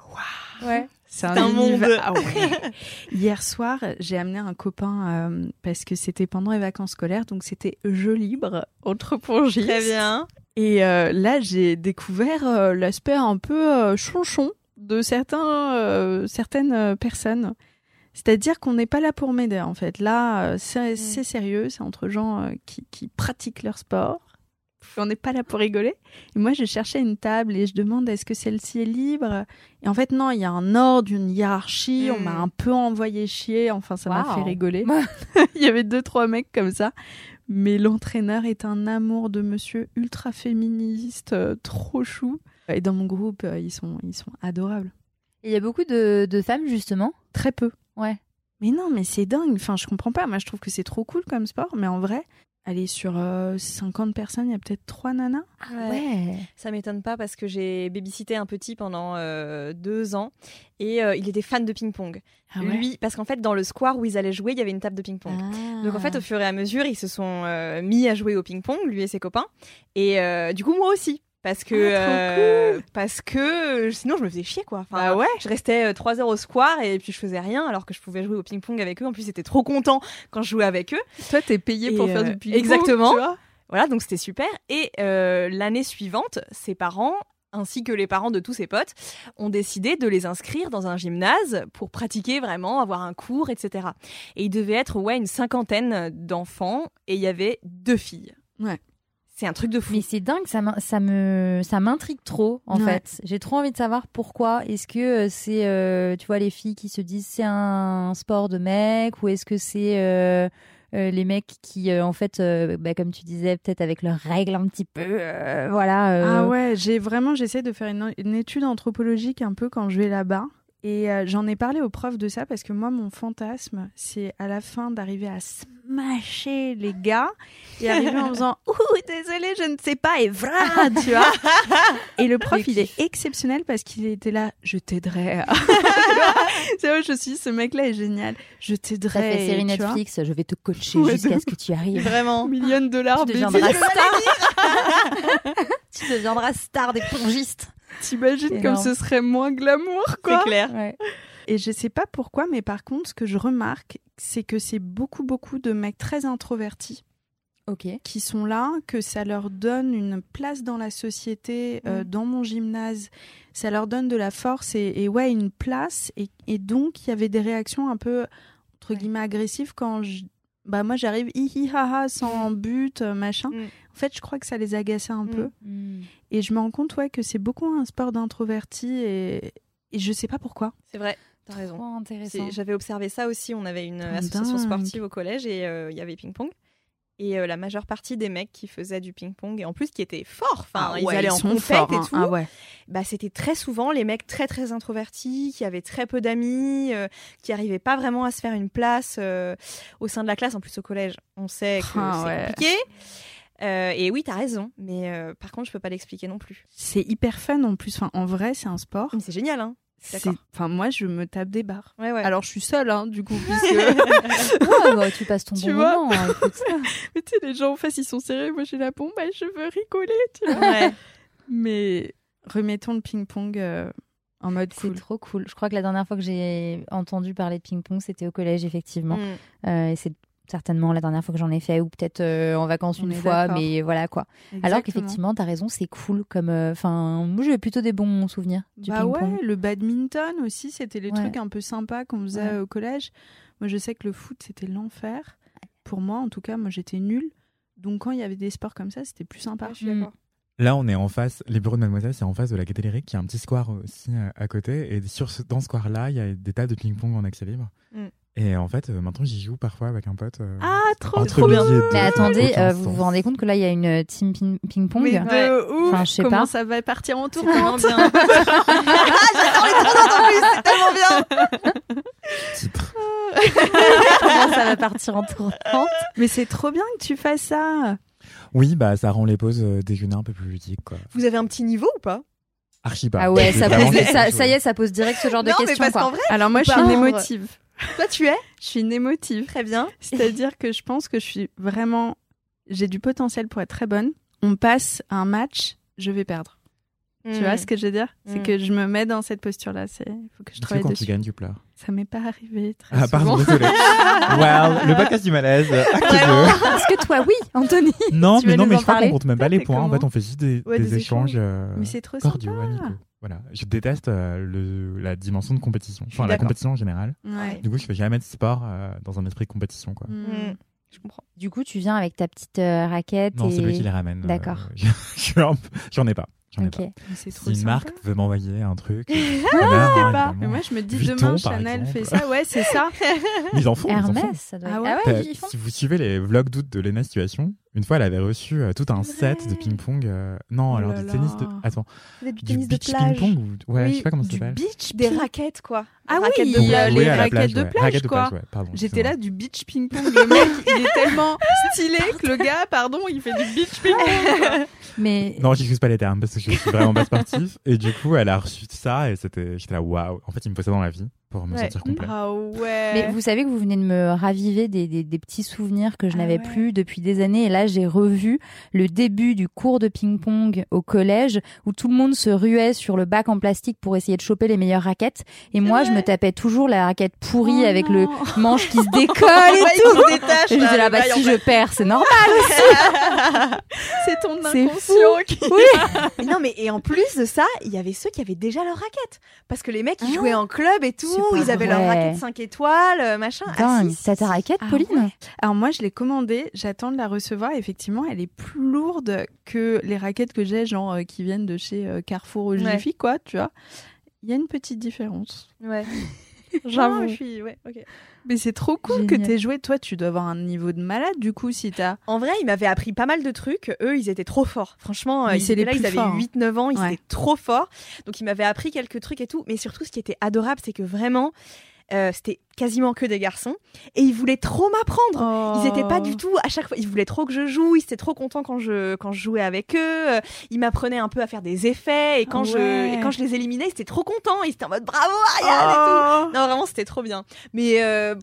Ouais. C'est un, un monde. Ah ouais. Hier soir, j'ai amené un copain euh, parce que c'était pendant les vacances scolaires, donc c'était jeu libre entre pongistes. Très bien. Et euh, là, j'ai découvert euh, l'aspect un peu chonchon de certains, certaines personnes. C'est-à-dire qu'on n'est pas là pour m'aider, en fait. Là, euh, c'est sérieux, c'est entre gens qui, qui pratiquent leur sport. On n'est pas là pour rigoler. Et moi, je cherchais une table et je demande est-ce que celle-ci est libre? Et en fait, non, il y a un ordre, une hiérarchie. On m'a un peu envoyé chier. Enfin, ça m'a fait rigoler. il y avait deux, trois mecs comme ça. Mais l'entraîneur est un amour de monsieur ultra féministe, euh, trop chou. Et dans mon groupe, euh, ils, sont, ils sont adorables. Il y a beaucoup de, de femmes, justement? Très peu. Ouais. Mais non, mais c'est dingue. Enfin, je comprends pas. Moi, je trouve que c'est trop cool comme sport. Mais en vrai, aller sur euh, 50 personnes, il y a peut-être trois nanas. Ouais. Ça m'étonne pas parce que j'ai babysité un petit pendant euh, deux ans et euh, il était fan de ping-pong. Ah Lui, parce qu'en fait, dans le square où ils allaient jouer, il y avait une table de ping-pong. Donc en fait, au fur et à mesure, ils se sont euh, mis à jouer au ping-pong, lui et ses copains. Et euh, du coup, moi aussi. Parce que, Ah, euh, parce que euh, sinon je me faisais chier quoi. Enfin, Bah ouais. Je restais euh, trois heures au square et puis je faisais rien alors que je pouvais jouer au ping-pong avec eux. En plus, j'étais trop content quand je jouais avec eux. Toi, t'es payé pour faire du ping-pong. exactement. tu vois? Voilà, donc c'était super. Et euh, l'année suivante, ses parents, ainsi que les parents de tous ses potes, ont décidé de les inscrire dans un gymnase pour pratiquer vraiment, avoir un cours, etc. Et il devait être ouais une cinquantaine d'enfants et il y avait deux filles. Ouais. C'est un truc de fou. Mais c'est dingue, ça me ça m'intrigue trop en Ouais. fait. J'ai trop envie de savoir pourquoi. Est-ce que euh, c'est euh, tu vois les filles qui se disent c'est un sport de mec ou est-ce que c'est euh, euh, les mecs qui euh, en fait euh, bah, comme tu disais peut-être avec leurs règles un petit peu euh, voilà euh, Ah ouais, j'ai vraiment j'essaie de faire une, une étude anthropologique un peu quand je vais là-bas. Et euh, j'en ai parlé aux profs de ça parce que moi, mon fantasme, c'est à la fin d'arriver à smasher les gars et arriver en faisant Ouh, désolé, je ne sais pas, et vra, tu vois. Et le prof, il est exceptionnel parce qu'il était là, je t'aiderai. c'est vrai, je suis, ce mec-là est génial. Je ça t'aiderai. fait série vois. Netflix, je vais te coacher Ouais, jusqu'à ce que tu arrives. Vraiment. Million de dollars, Tu deviendras star. tu deviendras star des pongistes. T'imagines comme ce serait moins glamour, quoi. C'est clair. Ouais. Et je sais pas pourquoi, mais par contre, ce que je remarque, c'est que c'est beaucoup, beaucoup de mecs très introvertis Ok. qui sont là, que ça leur donne une place dans la société, euh, Mm. dans mon gymnase. Ça leur donne de la force et, et ouais, une place. Et, et donc, il y avait des réactions un peu, entre Ouais. guillemets, agressives quand je. Bah, moi, j'arrive hi hi ha ha sans but, euh, machin. Mm. En fait, je crois que ça les agaçait un Mm. peu. Et je me rends compte, ouais, que c'est beaucoup un sport d'introvertis et, et je sais pas pourquoi. C'est vrai. T'as raison. Trop intéressant. J'avais observé ça aussi. On avait une Ah, association dingue. sportive au collège et euh, il y avait ping-pong. Et euh, la majeure partie des mecs qui faisaient du ping-pong, et en plus qui étaient forts, enfin, ils ouais, allaient en compète forts, et hein. tout, Ah ouais. bah, c'était très souvent les mecs très très introvertis, qui avaient très peu d'amis, euh, qui arrivaient pas vraiment à se faire une place euh, au sein de la classe. En plus au collège, on sait que Ah, c'est ouais. compliqué. Euh, et oui, t'as raison, mais euh, par contre, je peux pas l'expliquer non plus. C'est hyper fun en plus. Enfin, en vrai, c'est un sport. Mais c'est génial, hein. Enfin, moi, je me tape des barres. Ouais, ouais. Alors, je suis seule, hein, du coup, puisque. Ouais, bah, tu passes ton Tu bon vois moment. hein. Mais tu sais, les gens en face, ils sont sérieux. Moi, j'ai la bombe, bah, je veux rigoler, tu vois. Ouais. Mais remettons le ping-pong euh, en mode C'est cool. trop cool. Je crois que la dernière fois que j'ai entendu parler de ping-pong, c'était au collège, effectivement. Mm. Euh, et c'est certainement la dernière fois que j'en ai fait, ou peut-être euh, en vacances On une fois, mais voilà quoi. Alors qu'effectivement, t'as raison, c'est cool. Comme, euh, enfin, moi j'ai plutôt des bons souvenirs du Bah ouais, le badminton aussi, c'était les Ouais. trucs un peu sympas qu'on faisait Ouais. au collège. Moi, je sais que le foot, c'était l'enfer. Pour moi, en tout cas, moi, j'étais nulle. Donc, quand il y avait des sports comme ça, c'était plus sympa. Ouais, je suis Mm. Là, on est en face, les bureaux de Mademoiselle, c'est en face de la Cathédrale, qui a un petit square aussi euh, à côté. Et sur ce, dans ce square-là, il y a des tables de ping-pong en accès libre. Mm. Et en fait, euh, maintenant, j'y joue parfois avec un pote. euh, Ah, trop, entre trop bien. midi et deux, Mais ça n'a attendez, aucun euh, vous sens. vous rendez compte que là, il y a une team ping- ping-pong Mais Ouais. de ouf, Enfin, je sais comment pas. ça va partir en C'est tellement tournante. bien. J'adore les tournantes en plus, c'est tellement bien. Titre. Comment ça va partir en tournante Mais c'est trop bien que tu fasses ça. Oui, bah, ça rend les pauses euh, déjeuner un peu plus ludiques, quoi. Vous avez un petit niveau ou pas? Archi pas. Ah ouais, ça, pose- ça, ça y est, ça pose direct ce genre de Non, mais questions. parce quoi. qu'en vrai, Alors moi, je suis une émotive. Toi tu es Je suis une émotive. très bien. C'est-à-dire que je pense que je suis vraiment. J'ai du potentiel pour être très bonne. On passe un match, je vais perdre. Tu vois ce que je veux dire? C'est Mm. que je me mets dans cette posture-là. C'est faut que je travaille quand dessus. tu gagnes, tu pleures. Ça m'est pas arrivé très Ah, pardon, désolé. well, le podcast du malaise, acte Vraiment 2. Est-ce que toi, oui, Anthony? Non, Tu mais non, mais je crois qu'on compte même pas Toi, les points. En fait, on fait juste des, Ouais, des des échanges échanges. euh, Mais c'est trop cordiaux, sympa. amicaux. Voilà. Je déteste euh, le, la dimension de compétition. Enfin, la compétition en général. Ouais. Du coup, je fais jamais de sport euh, dans un esprit de compétition, quoi. Mm. Mm. Je comprends. Du coup, tu viens avec ta petite euh, raquette. Non, et... c'est lui qui les ramène. D'accord. J'en ai pas. J'en ai Ok. pas. Mais c'est trop Si une sympa. marque veut m'envoyer un truc, Ah, pas. Mais moi, je me dis Vuitton, demain, Chanel exemple. fait ça. Ouais, c'est ça. Ils en font. ils en font. Hermès, ça doit Ah être- ouais Ah ouais, ils font. si vous suivez les vlogs d'août de Lena Situation, une fois elle avait reçu euh, tout un set de ping-pong. euh, non, Oh alors là du tennis de. là. Attends, du tennis de beach plage. ping-pong ou. Ouais, Oui, je sais pas comment ça du s'appelle. beach Des ping- raquettes quoi. Ah oui, Raquettes de plage. les jouer à la raquettes plage, de ouais. plage, Raquettes de quoi. plage, ouais, pardon, J'étais excuse-moi. là du beach ping-pong. Le mec, il est tellement stylé que le gars, pardon, il fait du beach ping-pong. quoi. Mais Non, j'excuse pas les termes parce que je suis vraiment pas sportif. Et du coup, elle a reçu ça et c'était, j'étais là, waouh. En fait, il me faut ça dans la vie pour me Ouais. sentir complet. Ah ouais. Mais vous savez que vous venez de me raviver des, des, des petits souvenirs que je Ah n'avais ouais. plus depuis des années. Et là, j'ai revu le début du cours de ping-pong au collège où tout le monde se ruait sur le bac en plastique pour essayer de choper les meilleures raquettes. Et moi, je me tapais toujours la raquette pourrie Oh avec non. le manche qui se décolle et tout. se détache. Et j'étais là, le bah, en si je perds, c'est normal. c'est ton C'est inconscient qui. Mais non, mais et en plus de ça, il y avait ceux qui avaient déjà leur raquette. Parce que les mecs, ils Ah, jouaient en club et tout, ils avaient leur raquette 5 étoiles, euh, machin. Ah, Dingue. T'as ta raquette, Ah Pauline ouais. Alors moi, je l'ai commandée, j'attends de la recevoir. Effectivement, elle est plus lourde que les raquettes que j'ai, genre euh, qui viennent de chez euh, Carrefour ou Ouais. Quoi, tu vois. Il y a une petite différence. Ouais. J'avoue. Je suis- ouais, ok. Mais c'est trop cool que t'aies joué. Toi, tu dois avoir un niveau de malade, du coup, si t'as. En vrai, ils m'avaient appris pas mal de trucs. Eux, ils étaient trop forts. Franchement, Mais ils étaient là, ils avaient forts, hein. 8-9 ans, ils Ouais. étaient trop forts. Donc, ils m'avaient appris quelques trucs et tout. Mais surtout, ce qui était adorable, c'est que vraiment, euh, c'était quasiment que des garçons. Et ils voulaient trop m'apprendre. Ils étaient pas Oh. du tout à chaque fois. Ils voulaient trop que je joue. Ils étaient trop contents quand je quand je jouais avec eux. Euh, Ils m'apprenaient un peu à faire des effets et quand Ouais. je et quand je les éliminais, ils étaient trop contents. Ils étaient en mode bravo Ariane et tout. Oh. Non, vraiment, c'était trop bien. Mais euh,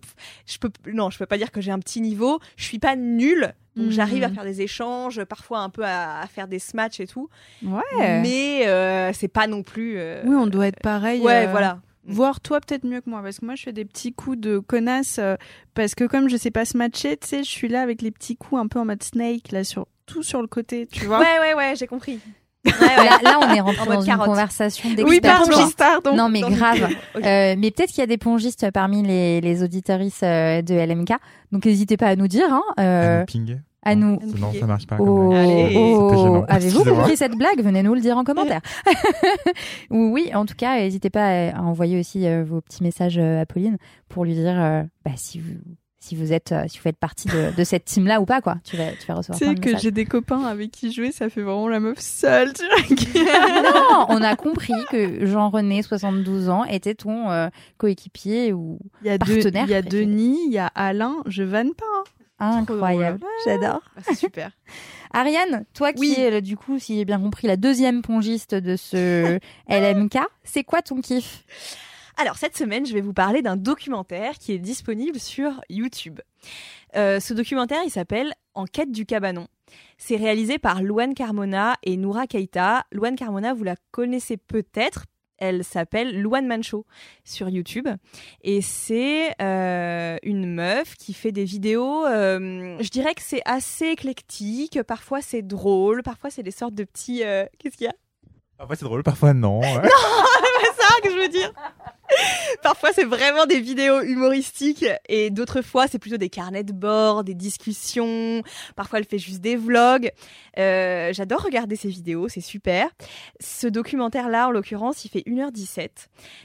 je peux, non, je peux pas dire que j'ai un petit niveau. Je suis pas nulle. Donc Mhm. j'arrive à faire des échanges, parfois un peu à, à faire des smatchs et tout. Ouais. Mais euh, c'est pas non plus. Oui, on doit être pareil. Ouais, voilà. Voir toi peut-être mieux que moi parce que moi je fais des petits coups de connasse euh, parce que comme je sais pas se matcher, tu sais, je suis là avec les petits coups un peu en mode snake là sur tout sur le côté, tu vois. Ouais, ouais, ouais, j'ai compris. Ouais, ouais. Là, là, on est rentré dans une carotte. conversation oui, pardon. Non, mais grave. Euh, mais peut-être qu'il y a des pongistes parmi les, les auditoristes euh, de LMK. Donc, n'hésitez pas à nous dire. Hein, À euh, nous pinguer. À nous. Non, ça marche pas. Oh, oh, avez-vous compris cette blague Venez nous le dire en commentaire. Ou oui, en tout cas, n'hésitez pas à, envoyer aussi euh, vos petits messages euh, à Pauline pour lui dire euh, bah, si vous si vous êtes euh, si vous faites partie de, de cette team là ou pas quoi. Tu vas tu vas recevoir Tu sais que j'ai des copains avec qui jouer, ça fait vraiment la meuf seule, tu vois. qui- Non, on a compris que Jean-René, 72 ans, était ton euh, coéquipier ou Il y a, deux, Partenaire il y a préféré. Denis, il y a Alain, je vanne pas. Incroyable. J'adore. Ah, super. Ariane, toi qui Oui. es euh, du coup, si j'ai bien compris, la deuxième pongiste de ce LMK, c'est quoi ton kiff? Alors, cette semaine, je vais vous parler d'un documentaire qui est disponible sur YouTube. Euh, ce documentaire, il s'appelle En quête du cabanon. C'est réalisé par Luan Carmona et Noura Keita. Luan Carmona, vous la connaissez peut-être. Elle s'appelle Luan Mancho sur YouTube. Et c'est euh, une meuf qui fait des vidéos. euh, je dirais que c'est assez éclectique. Parfois, c'est drôle. Parfois, c'est des sortes de petits. euh, Qu'est-ce qu'il y a? Parfois c'est drôle, parfois non. ouais. c'est ça que je veux dire. Parfois, c'est vraiment des vidéos humoristiques et d'autres fois, c'est plutôt des carnets de bord, des discussions. Parfois, elle fait juste des vlogs. Euh, J'adore regarder ces vidéos, c'est super. Ce documentaire-là, en l'occurrence, il fait 1h17.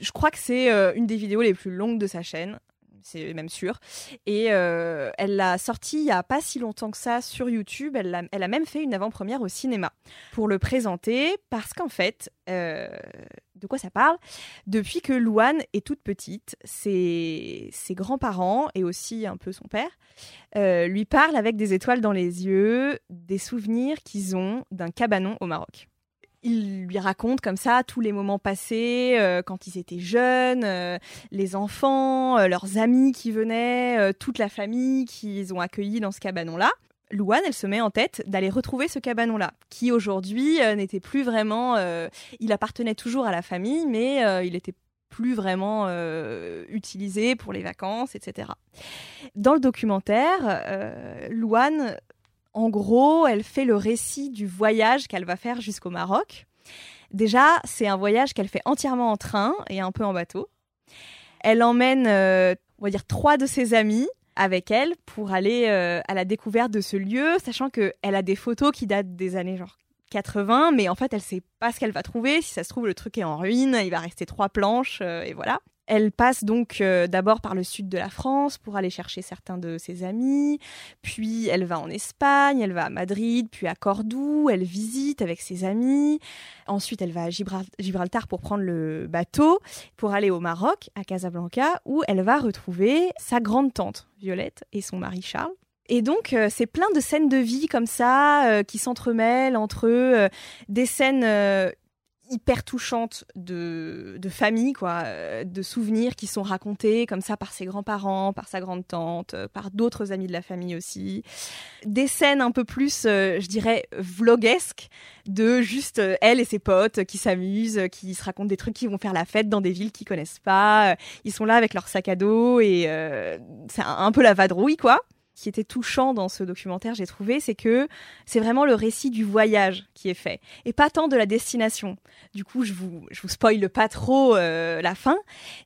Je crois que c'est euh, une des vidéos les plus longues de sa chaîne. C'est même sûr. Et euh, elle l'a sorti il y a pas si longtemps que ça sur YouTube. Elle a, même fait une avant-première au cinéma pour le présenter parce qu'en fait, euh, de quoi ça parle? Depuis que Louane est toute petite, ses, ses grands-parents et aussi un peu son père euh, lui parlent avec des étoiles dans les yeux des souvenirs qu'ils ont d'un cabanon au Maroc il lui raconte comme ça tous les moments passés euh, quand ils étaient jeunes, euh, les enfants, euh, leurs amis qui venaient, toute la famille qu'ils ont accueilli dans ce cabanon-là. Louane, elle se met en tête d'aller retrouver ce cabanon-là, qui aujourd'hui n'était plus vraiment. il appartenait toujours à la famille, mais il n'était plus vraiment utilisé pour les vacances, etc. Dans le documentaire, Louane en gros, elle fait le récit du voyage qu'elle va faire jusqu'au Maroc. Déjà, c'est un voyage qu'elle fait entièrement en train et un peu en bateau. Elle emmène, euh, on va dire, trois de ses amis avec elle pour aller euh, à la découverte de ce lieu, sachant qu'elle a des photos qui datent des années genre 80, mais en fait, elle sait pas ce qu'elle va trouver. Si ça se trouve, le truc est en ruine, il va rester trois planches, euh, et voilà. Elle passe donc euh, d'abord par le sud de la France pour aller chercher certains de ses amis, puis elle va en Espagne, elle va à Madrid, puis à Cordoue, elle visite avec ses amis. Ensuite, elle va à Gibraltar pour prendre le bateau pour aller au Maroc, à Casablanca, où elle va retrouver sa grande tante Violette et son mari Charles. Et donc, euh, c'est plein de scènes de vie comme ça euh, qui s'entremêlent entre des scènes hyper touchante de, de famille, quoi, euh, de souvenirs qui sont racontés comme ça par ses grands-parents, par sa grande-tante, euh, par d'autres amis de la famille aussi. Des scènes un peu plus, euh, je dirais, vloguesques de juste elle et ses potes qui s'amusent, qui se racontent des trucs, qui vont faire la fête dans des villes qu'ils connaissent pas. Ils sont là avec leur sac à dos et c'est un, un peu la vadrouille, quoi qui était touchant dans ce documentaire, j'ai trouvé, c'est que c'est vraiment le récit du voyage qui est fait et pas tant de la destination. Du coup, je vous je vous spoile pas trop euh, la fin.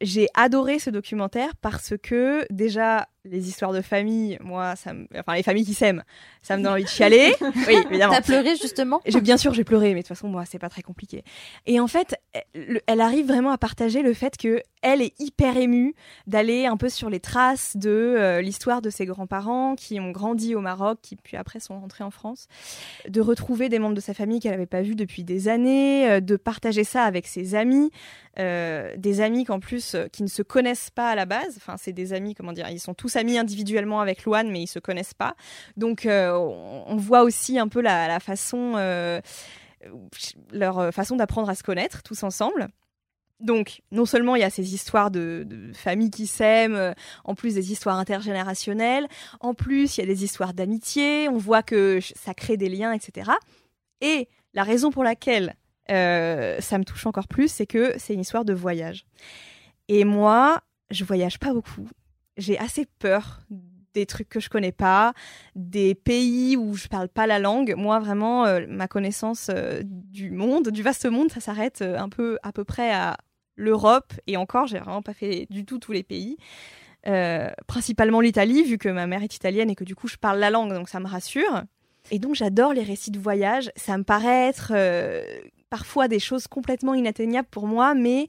J'ai adoré ce documentaire parce que déjà les histoires de famille, moi, ça me... enfin les familles qui s'aiment, ça me donne envie de chialer. Oui, évidemment. T'as pleuré justement j'ai, Bien sûr, j'ai pleuré, mais de toute façon, moi, c'est pas très compliqué. Et en fait, elle, arrive vraiment à partager le fait que elle est hyper émue d'aller un peu sur les traces de euh, l'histoire de ses grands-parents qui ont grandi au Maroc, qui puis après sont rentrés en France, de retrouver des membres de sa famille qu'elle n'avait pas vus depuis des années, euh, de partager ça avec ses amis, euh, des amis qu'en plus qui ne se connaissent pas à la base. Enfin, c'est des amis, comment dire, ils sont tous amis individuellement avec Loane, mais ils se connaissent pas. Donc, euh, on, voit aussi un peu la, façon, euh, leur façon d'apprendre à se connaître tous ensemble. Donc, non seulement il y a ces histoires de, de familles qui s'aiment, en plus des histoires intergénérationnelles, en plus il y a des histoires d'amitié, on voit que ça crée des liens, etc. Et la raison pour laquelle euh, ça me touche encore plus, c'est que c'est une histoire de voyage. Et moi, je voyage pas beaucoup j'ai assez peur des trucs que je connais pas, des pays où je parle pas la langue. Moi, vraiment, euh, ma connaissance euh, du monde, du vaste monde, ça s'arrête un peu à peu près à l'Europe. Et encore, j'ai vraiment pas fait du tout tous les pays. principalement l'Italie, vu que ma mère est italienne et que du coup je parle la langue, donc ça me rassure. Et donc j'adore les récits de voyage. Ça me paraît être parfois des choses complètement inatteignables pour moi, mais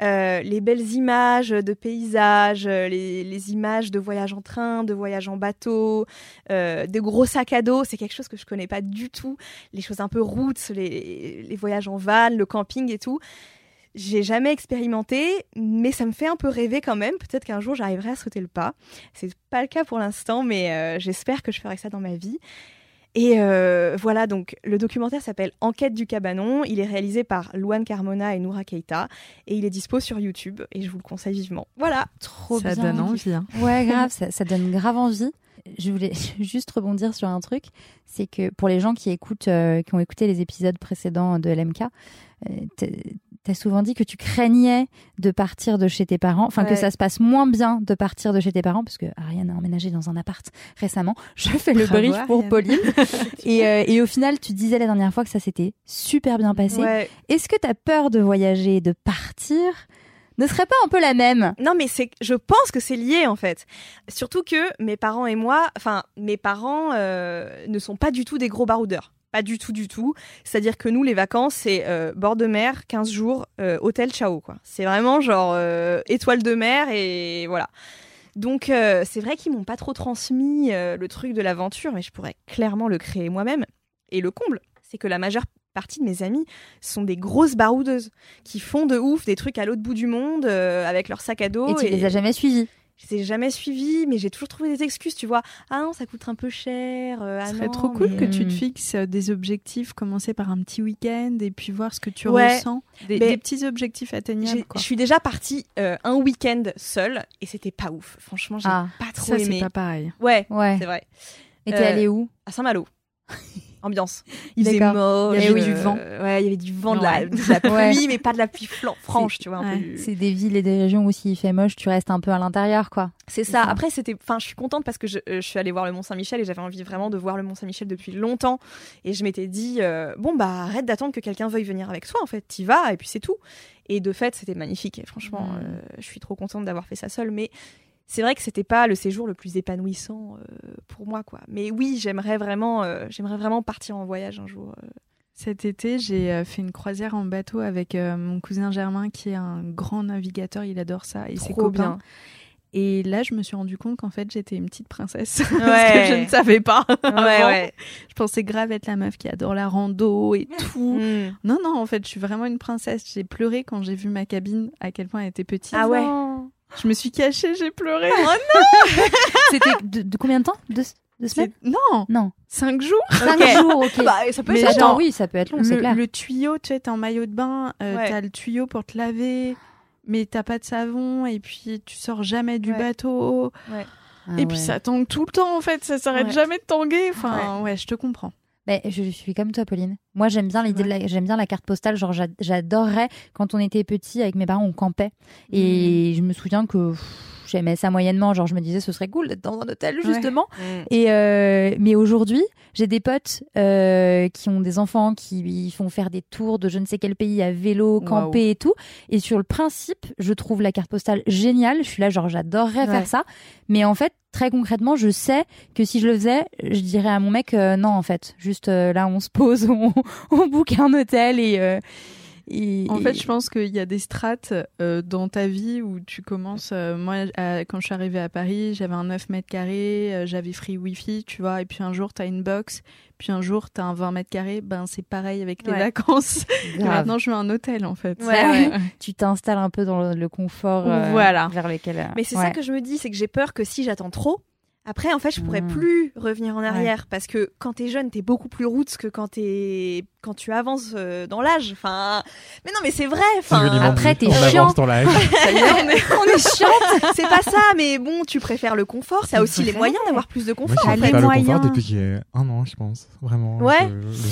euh, les belles images de paysages, euh, les, images de voyage en train, de voyage en bateau, euh, de gros sacs à dos, c'est quelque chose que je connais pas du tout. Les choses un peu routes, les, voyages en van, le camping et tout. J'ai jamais expérimenté, mais ça me fait un peu rêver quand même. Peut-être qu'un jour j'arriverai à sauter le pas. C'est pas le cas pour l'instant, mais j'espère que je ferai ça dans ma vie. Et euh, voilà, donc le documentaire s'appelle Enquête du cabanon. Il est réalisé par Luan Carmona et Noura Keita et il est dispo sur YouTube et je vous le conseille vivement. Voilà, trop ça donne envie. Hein. Ouais, grave, ça, donne grave envie. Je voulais juste rebondir sur un truc, c'est que pour les gens qui écoutent, euh, qui ont écouté les épisodes précédents de LMK, euh, tu as souvent dit que tu craignais de partir de chez tes parents, enfin que ça se passe moins bien de partir de chez tes parents, parce que Ariane a emménagé dans un appart récemment. Je fais le brief pour Pauline. et, euh, et, au final, tu disais la dernière fois que ça s'était super bien passé. Est-ce que tu as peur de voyager, de partir ne serait pas un peu la même? Non, mais c'est, je pense que c'est lié en fait. Surtout que mes parents et moi, enfin, mes parents euh, ne sont pas du tout des gros baroudeurs. Pas du tout, du tout. C'est-à-dire que nous, les vacances, c'est euh, bord de mer, 15 jours, euh, hôtel, ciao, quoi. C'est vraiment genre euh, étoile de mer et voilà. Donc c'est vrai qu'ils m'ont pas trop transmis le truc de l'aventure, mais je pourrais clairement le créer moi-même. Et le comble, c'est que la majeure partie de mes amis sont des grosses baroudeuses qui font de ouf des trucs à l'autre bout du monde euh, avec leur sac à dos. Et tu les as jamais suivis Je les ai jamais suivis, mais j'ai toujours trouvé des excuses, tu vois. Ah non, ça coûte un peu cher. euh, ah Ce serait non, trop cool mais- que tu te Hmm. fixes euh, des objectifs, commencer par un petit week-end et puis voir ce que tu Ouais. ressens. Des, petits objectifs atteignables. Je suis déjà partie euh, un week-end seule et c'était pas ouf. Franchement, j'ai Ah, pas trop Ça, c'est aimé. pas pareil. Ouais, Ouais. c'est vrai. Et t'es Euh, allé où? À Saint-Malo. Ambiance. Il faisait moche. Il y avait euh, du vent. Ouais, il y avait du vent, de la, de la pluie, mais pas de la pluie flan- franche, tu vois. C'est des villes et des régions où s'il fait moche, tu restes un peu à l'intérieur, quoi. C'est ça. ça. Après, c'était. Enfin, je suis contente parce que je, euh, je suis allée voir le Mont Saint-Michel et j'avais envie vraiment de voir le Mont Saint-Michel depuis longtemps. Et je m'étais dit, euh, bon bah arrête d'attendre que quelqu'un veuille venir avec toi. En fait, t'y vas et puis c'est tout. Et de fait, c'était magnifique. Et franchement, Mm. euh, je suis trop contente d'avoir fait ça seule. Mais c'est vrai que c'était pas le séjour le plus épanouissant euh, pour moi, quoi. Mais oui, j'aimerais vraiment, euh, j'aimerais vraiment partir en voyage un jour. euh. Cet été, j'ai fait une croisière en bateau avec euh, mon cousin Germain qui est un grand navigateur. Il adore ça et ses Trop copains. bien. Et là, je me suis rendu compte qu'en fait, j'étais une petite princesse. Parce Ouais. que je ne savais pas. Ouais, avant. ouais. Je pensais grave être la meuf qui adore la rando et tout. Mm. Non, non, en fait, je suis vraiment une princesse. J'ai pleuré quand j'ai vu ma cabine, à quel point elle était petite. Ah ouais. Je me suis cachée, j'ai pleuré. C'était de, de combien de temps Deux, deux semaines Non, Non. cinq jours. Cinq jours, ok. Bah, ça peut Mais être Attends, genre, oui, ça peut être long, c'est le, clair. le tuyau, tu sais, t'es en maillot de bain, euh, Ouais. t'as le tuyau pour te laver, mais t'as pas de savon, et puis tu sors jamais du Ouais. bateau. Ah et puis ça tangue tout le temps, en fait, ça s'arrête Ouais. jamais de tanguer. Enfin, ouais. je te comprends. Ben, je suis comme toi, Pauline. Moi, j'aime bien l'idée j'aime bien la carte postale. Genre, j'a- j'adorerais quand on était petit avec mes parents, on campait. Et je me souviens que j'aimais ça moyennement. Genre, je me disais, ce serait cool d'être dans un hôtel, justement. Mm. Et euh, mais aujourd'hui, j'ai des potes euh, qui ont des enfants qui font faire des tours de je ne sais quel pays à vélo, camper et tout. Et sur le principe, je trouve la carte postale géniale. Je suis là, genre, j'adorerais Ouais. faire ça. Mais en fait, très concrètement, je sais que si je le faisais, je dirais à mon mec, euh, non, en fait, juste euh, là, on se pose, on, on book un hôtel et. euh, et- En fait, et- je pense qu'il y a des strates euh, dans ta vie où tu commences. euh, moi, à- quand je suis arrivée à Paris, j'avais un 9 mètres carrés, euh, j'avais free wifi, tu vois. Et puis un jour, t'as une box, puis un jour, t'as un 20 mètres carrés. Ben, c'est pareil avec les Ouais. vacances. Et maintenant, je veux un hôtel, en fait. Ouais, ouais. tu t'installes un peu dans le, le confort euh, Voilà. vers lequel. euh, Mais c'est ouais. ça que je me dis, c'est que j'ai peur que si j'attends trop, après, en fait, je pourrais Mm. plus revenir en arrière parce que quand t'es jeune, t'es beaucoup plus roots que quand t'es quand tu avances euh, dans l'âge. Enfin, mais non, mais c'est vrai. Enfin, après, t'es chiant. y on est, on est chiante. C'est pas ça, mais bon, tu préfères le confort. Ça a aussi les moyens d'avoir plus de Moi, confort. en les moyens. confort depuis que j'ai un an, je pense. Vraiment. Ouais.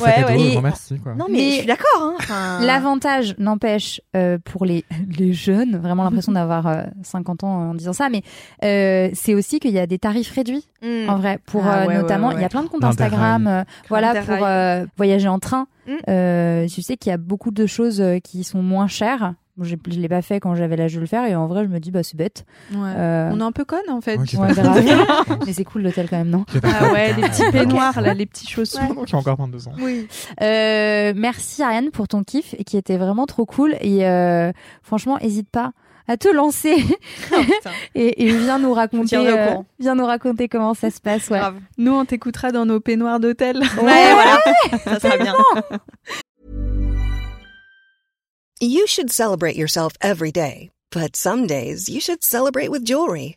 Ouais, ouais. je Et- vous remercie, quoi. Non, mais, Mais- je suis d'accord. Hein. Enfin, L'avantage, n'empêche, euh, pour les, les jeunes, vraiment l'impression d'avoir euh, 50 ans en disant ça, mais euh, c'est aussi qu'il y a des tarifs réduits, Mm. en vrai, pour Ah euh, ouais, notamment, ouais, il y a plein de comptes. Instagram, euh, voilà, pour euh, voyager en train. Mm. Euh, je sais qu'il y a beaucoup de choses euh, qui sont moins chères. Je l'ai pas fait quand j'avais l'âge de le faire, et en vrai, je me dis, bah, c'est bête. Ouais. Euh, On est un peu conne, en fait. Mais c'est cool l'hôtel quand même, non Ah fait. ouais, les petits peignoirs, là, les petits chaussons. Donc, j'ai encore 22 ans. Oui. Euh, merci Ariane pour ton kiff qui était vraiment trop cool et euh, franchement hésite pas à te lancer Oh, et, et viens nous raconter euh, viens nous raconter comment ça se passe ouais. Grave. Nous, on t'écoutera dans nos peignoirs d'hôtel. Ouais, voilà. Ça sera bien. You should celebrate yourself every day, but some days you should celebrate with jewelry.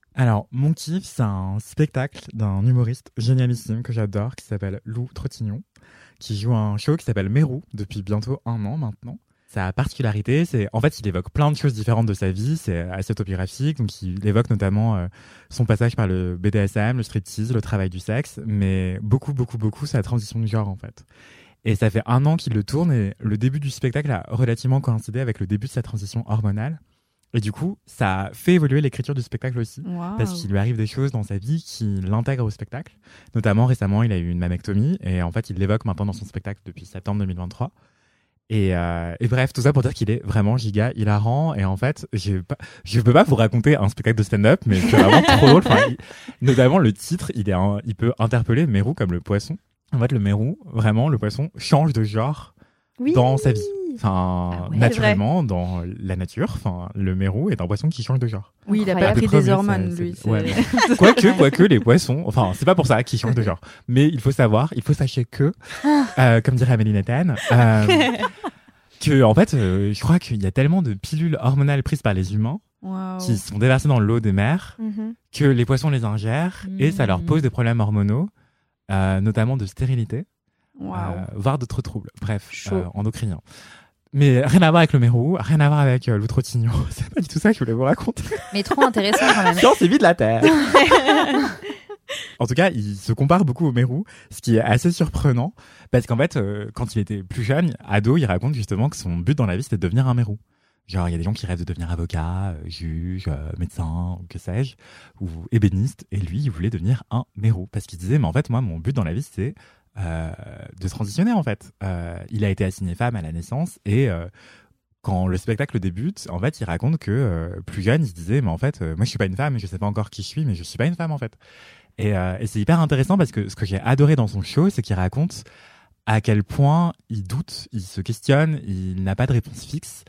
Alors, mon kiff, c'est un spectacle d'un humoriste génialissime que j'adore qui s'appelle Lou Trottignon, qui joue un show qui s'appelle Mérou depuis bientôt un an maintenant. Sa particularité, c'est en fait, il évoque plein de choses différentes de sa vie. C'est assez autobiographique, donc il évoque notamment euh, son passage par le BDSM, le striptease, le travail du sexe, mais beaucoup, beaucoup, beaucoup sa transition de genre en fait. Et ça fait un an qu'il le tourne et le début du spectacle a relativement coïncidé avec le début de sa transition hormonale. Et du coup, ça fait évoluer l'écriture du spectacle aussi. Waouh. Parce qu'il lui arrive des choses dans sa vie qui l'intègrent au spectacle. Notamment récemment, il a eu une mammectomie et en fait, il l'évoque maintenant dans son spectacle depuis septembre 2023. Et, euh, et bref, tout ça pour dire qu'il est vraiment giga hilarant. Et en fait, pas, je peux pas vous raconter un spectacle de stand-up, mais c'est vraiment trop drôle. Enfin, il- notamment le titre, il est, un- il peut interpeller Mérou comme le poisson. En fait, le Mérou, vraiment, le poisson change de genre Oui. dans sa vie. Enfin, Ah ouais. naturellement, dans la nature, enfin, le Mérou est un poisson qui change de genre. Oui, il a pas pris des hormones, lui. ouais, quoique, quoique, les poissons, enfin, c'est pas pour ça qu'ils changent de genre. Mais il faut savoir, il faut sachez que, euh, comme dirait Amélie Nathan, euh, que, en fait, euh, je crois qu'il y a tellement de pilules hormonales prises par les humains qui sont déversées dans l'eau des mers Mhm. que les poissons les ingèrent et ça leur Mhm. pose des problèmes hormonaux, euh, notamment de stérilité, euh, voire d'autres troubles. Bref, euh, endocriniens. Mais rien à voir avec le mérou, rien à voir avec euh, l'outre-tignon. C'est pas du tout ça que je voulais vous raconter. Mais trop intéressant quand même. Science et vie de la Terre. en tout cas, il se compare beaucoup au Mérou, ce qui est assez surprenant, parce qu'en fait, euh, quand il était plus jeune, ado, il raconte justement que son but dans la vie, c'était de devenir un Mérou. Genre, il y a des gens qui rêvent de devenir avocat, euh, juge, euh, médecin, ou que sais-je, ou ébéniste, et lui, il voulait devenir un Mérou, parce qu'il disait, mais en fait, moi, mon but dans la vie, c'est de transitionner, en fait. Euh, il a été assigné femme à la naissance, et... euh, quand le spectacle débute, en fait, il raconte que euh, plus jeune, il se disait, mais en fait, euh, moi, je suis pas une femme, je sais pas encore qui je suis, mais je suis pas une femme, en fait. Et, euh, et c'est hyper intéressant parce que ce que j'ai adoré dans son show, c'est qu'il raconte à quel point il doute, il se questionne, il n'a pas de réponse fixe.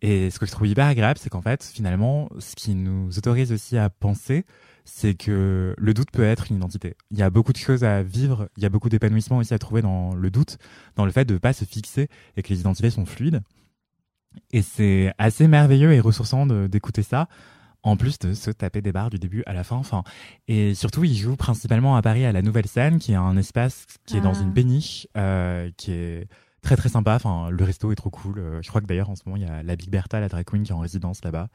Et ce que je trouve hyper agréable, c'est qu'en fait, finalement, ce qui nous autorise aussi à penser, c'est que le doute peut être une identité. Il y a beaucoup de choses à vivre, il y a beaucoup d'épanouissement aussi à trouver dans le doute, dans le fait de ne pas se fixer et que les identités sont fluides. Et c'est assez merveilleux et ressourçant d'écouter ça, en plus de se taper des barres du début à la fin. Enfin, et surtout, il joue principalement à Paris à la Nouvelle Scène, qui est un espace qui est dans Ah. une péniche, euh, qui est très très sympa. Enfin, le resto est trop cool. Euh, Je crois que d'ailleurs en ce moment il y a la Big Bertha, la drag queen, qui est en résidence là-bas.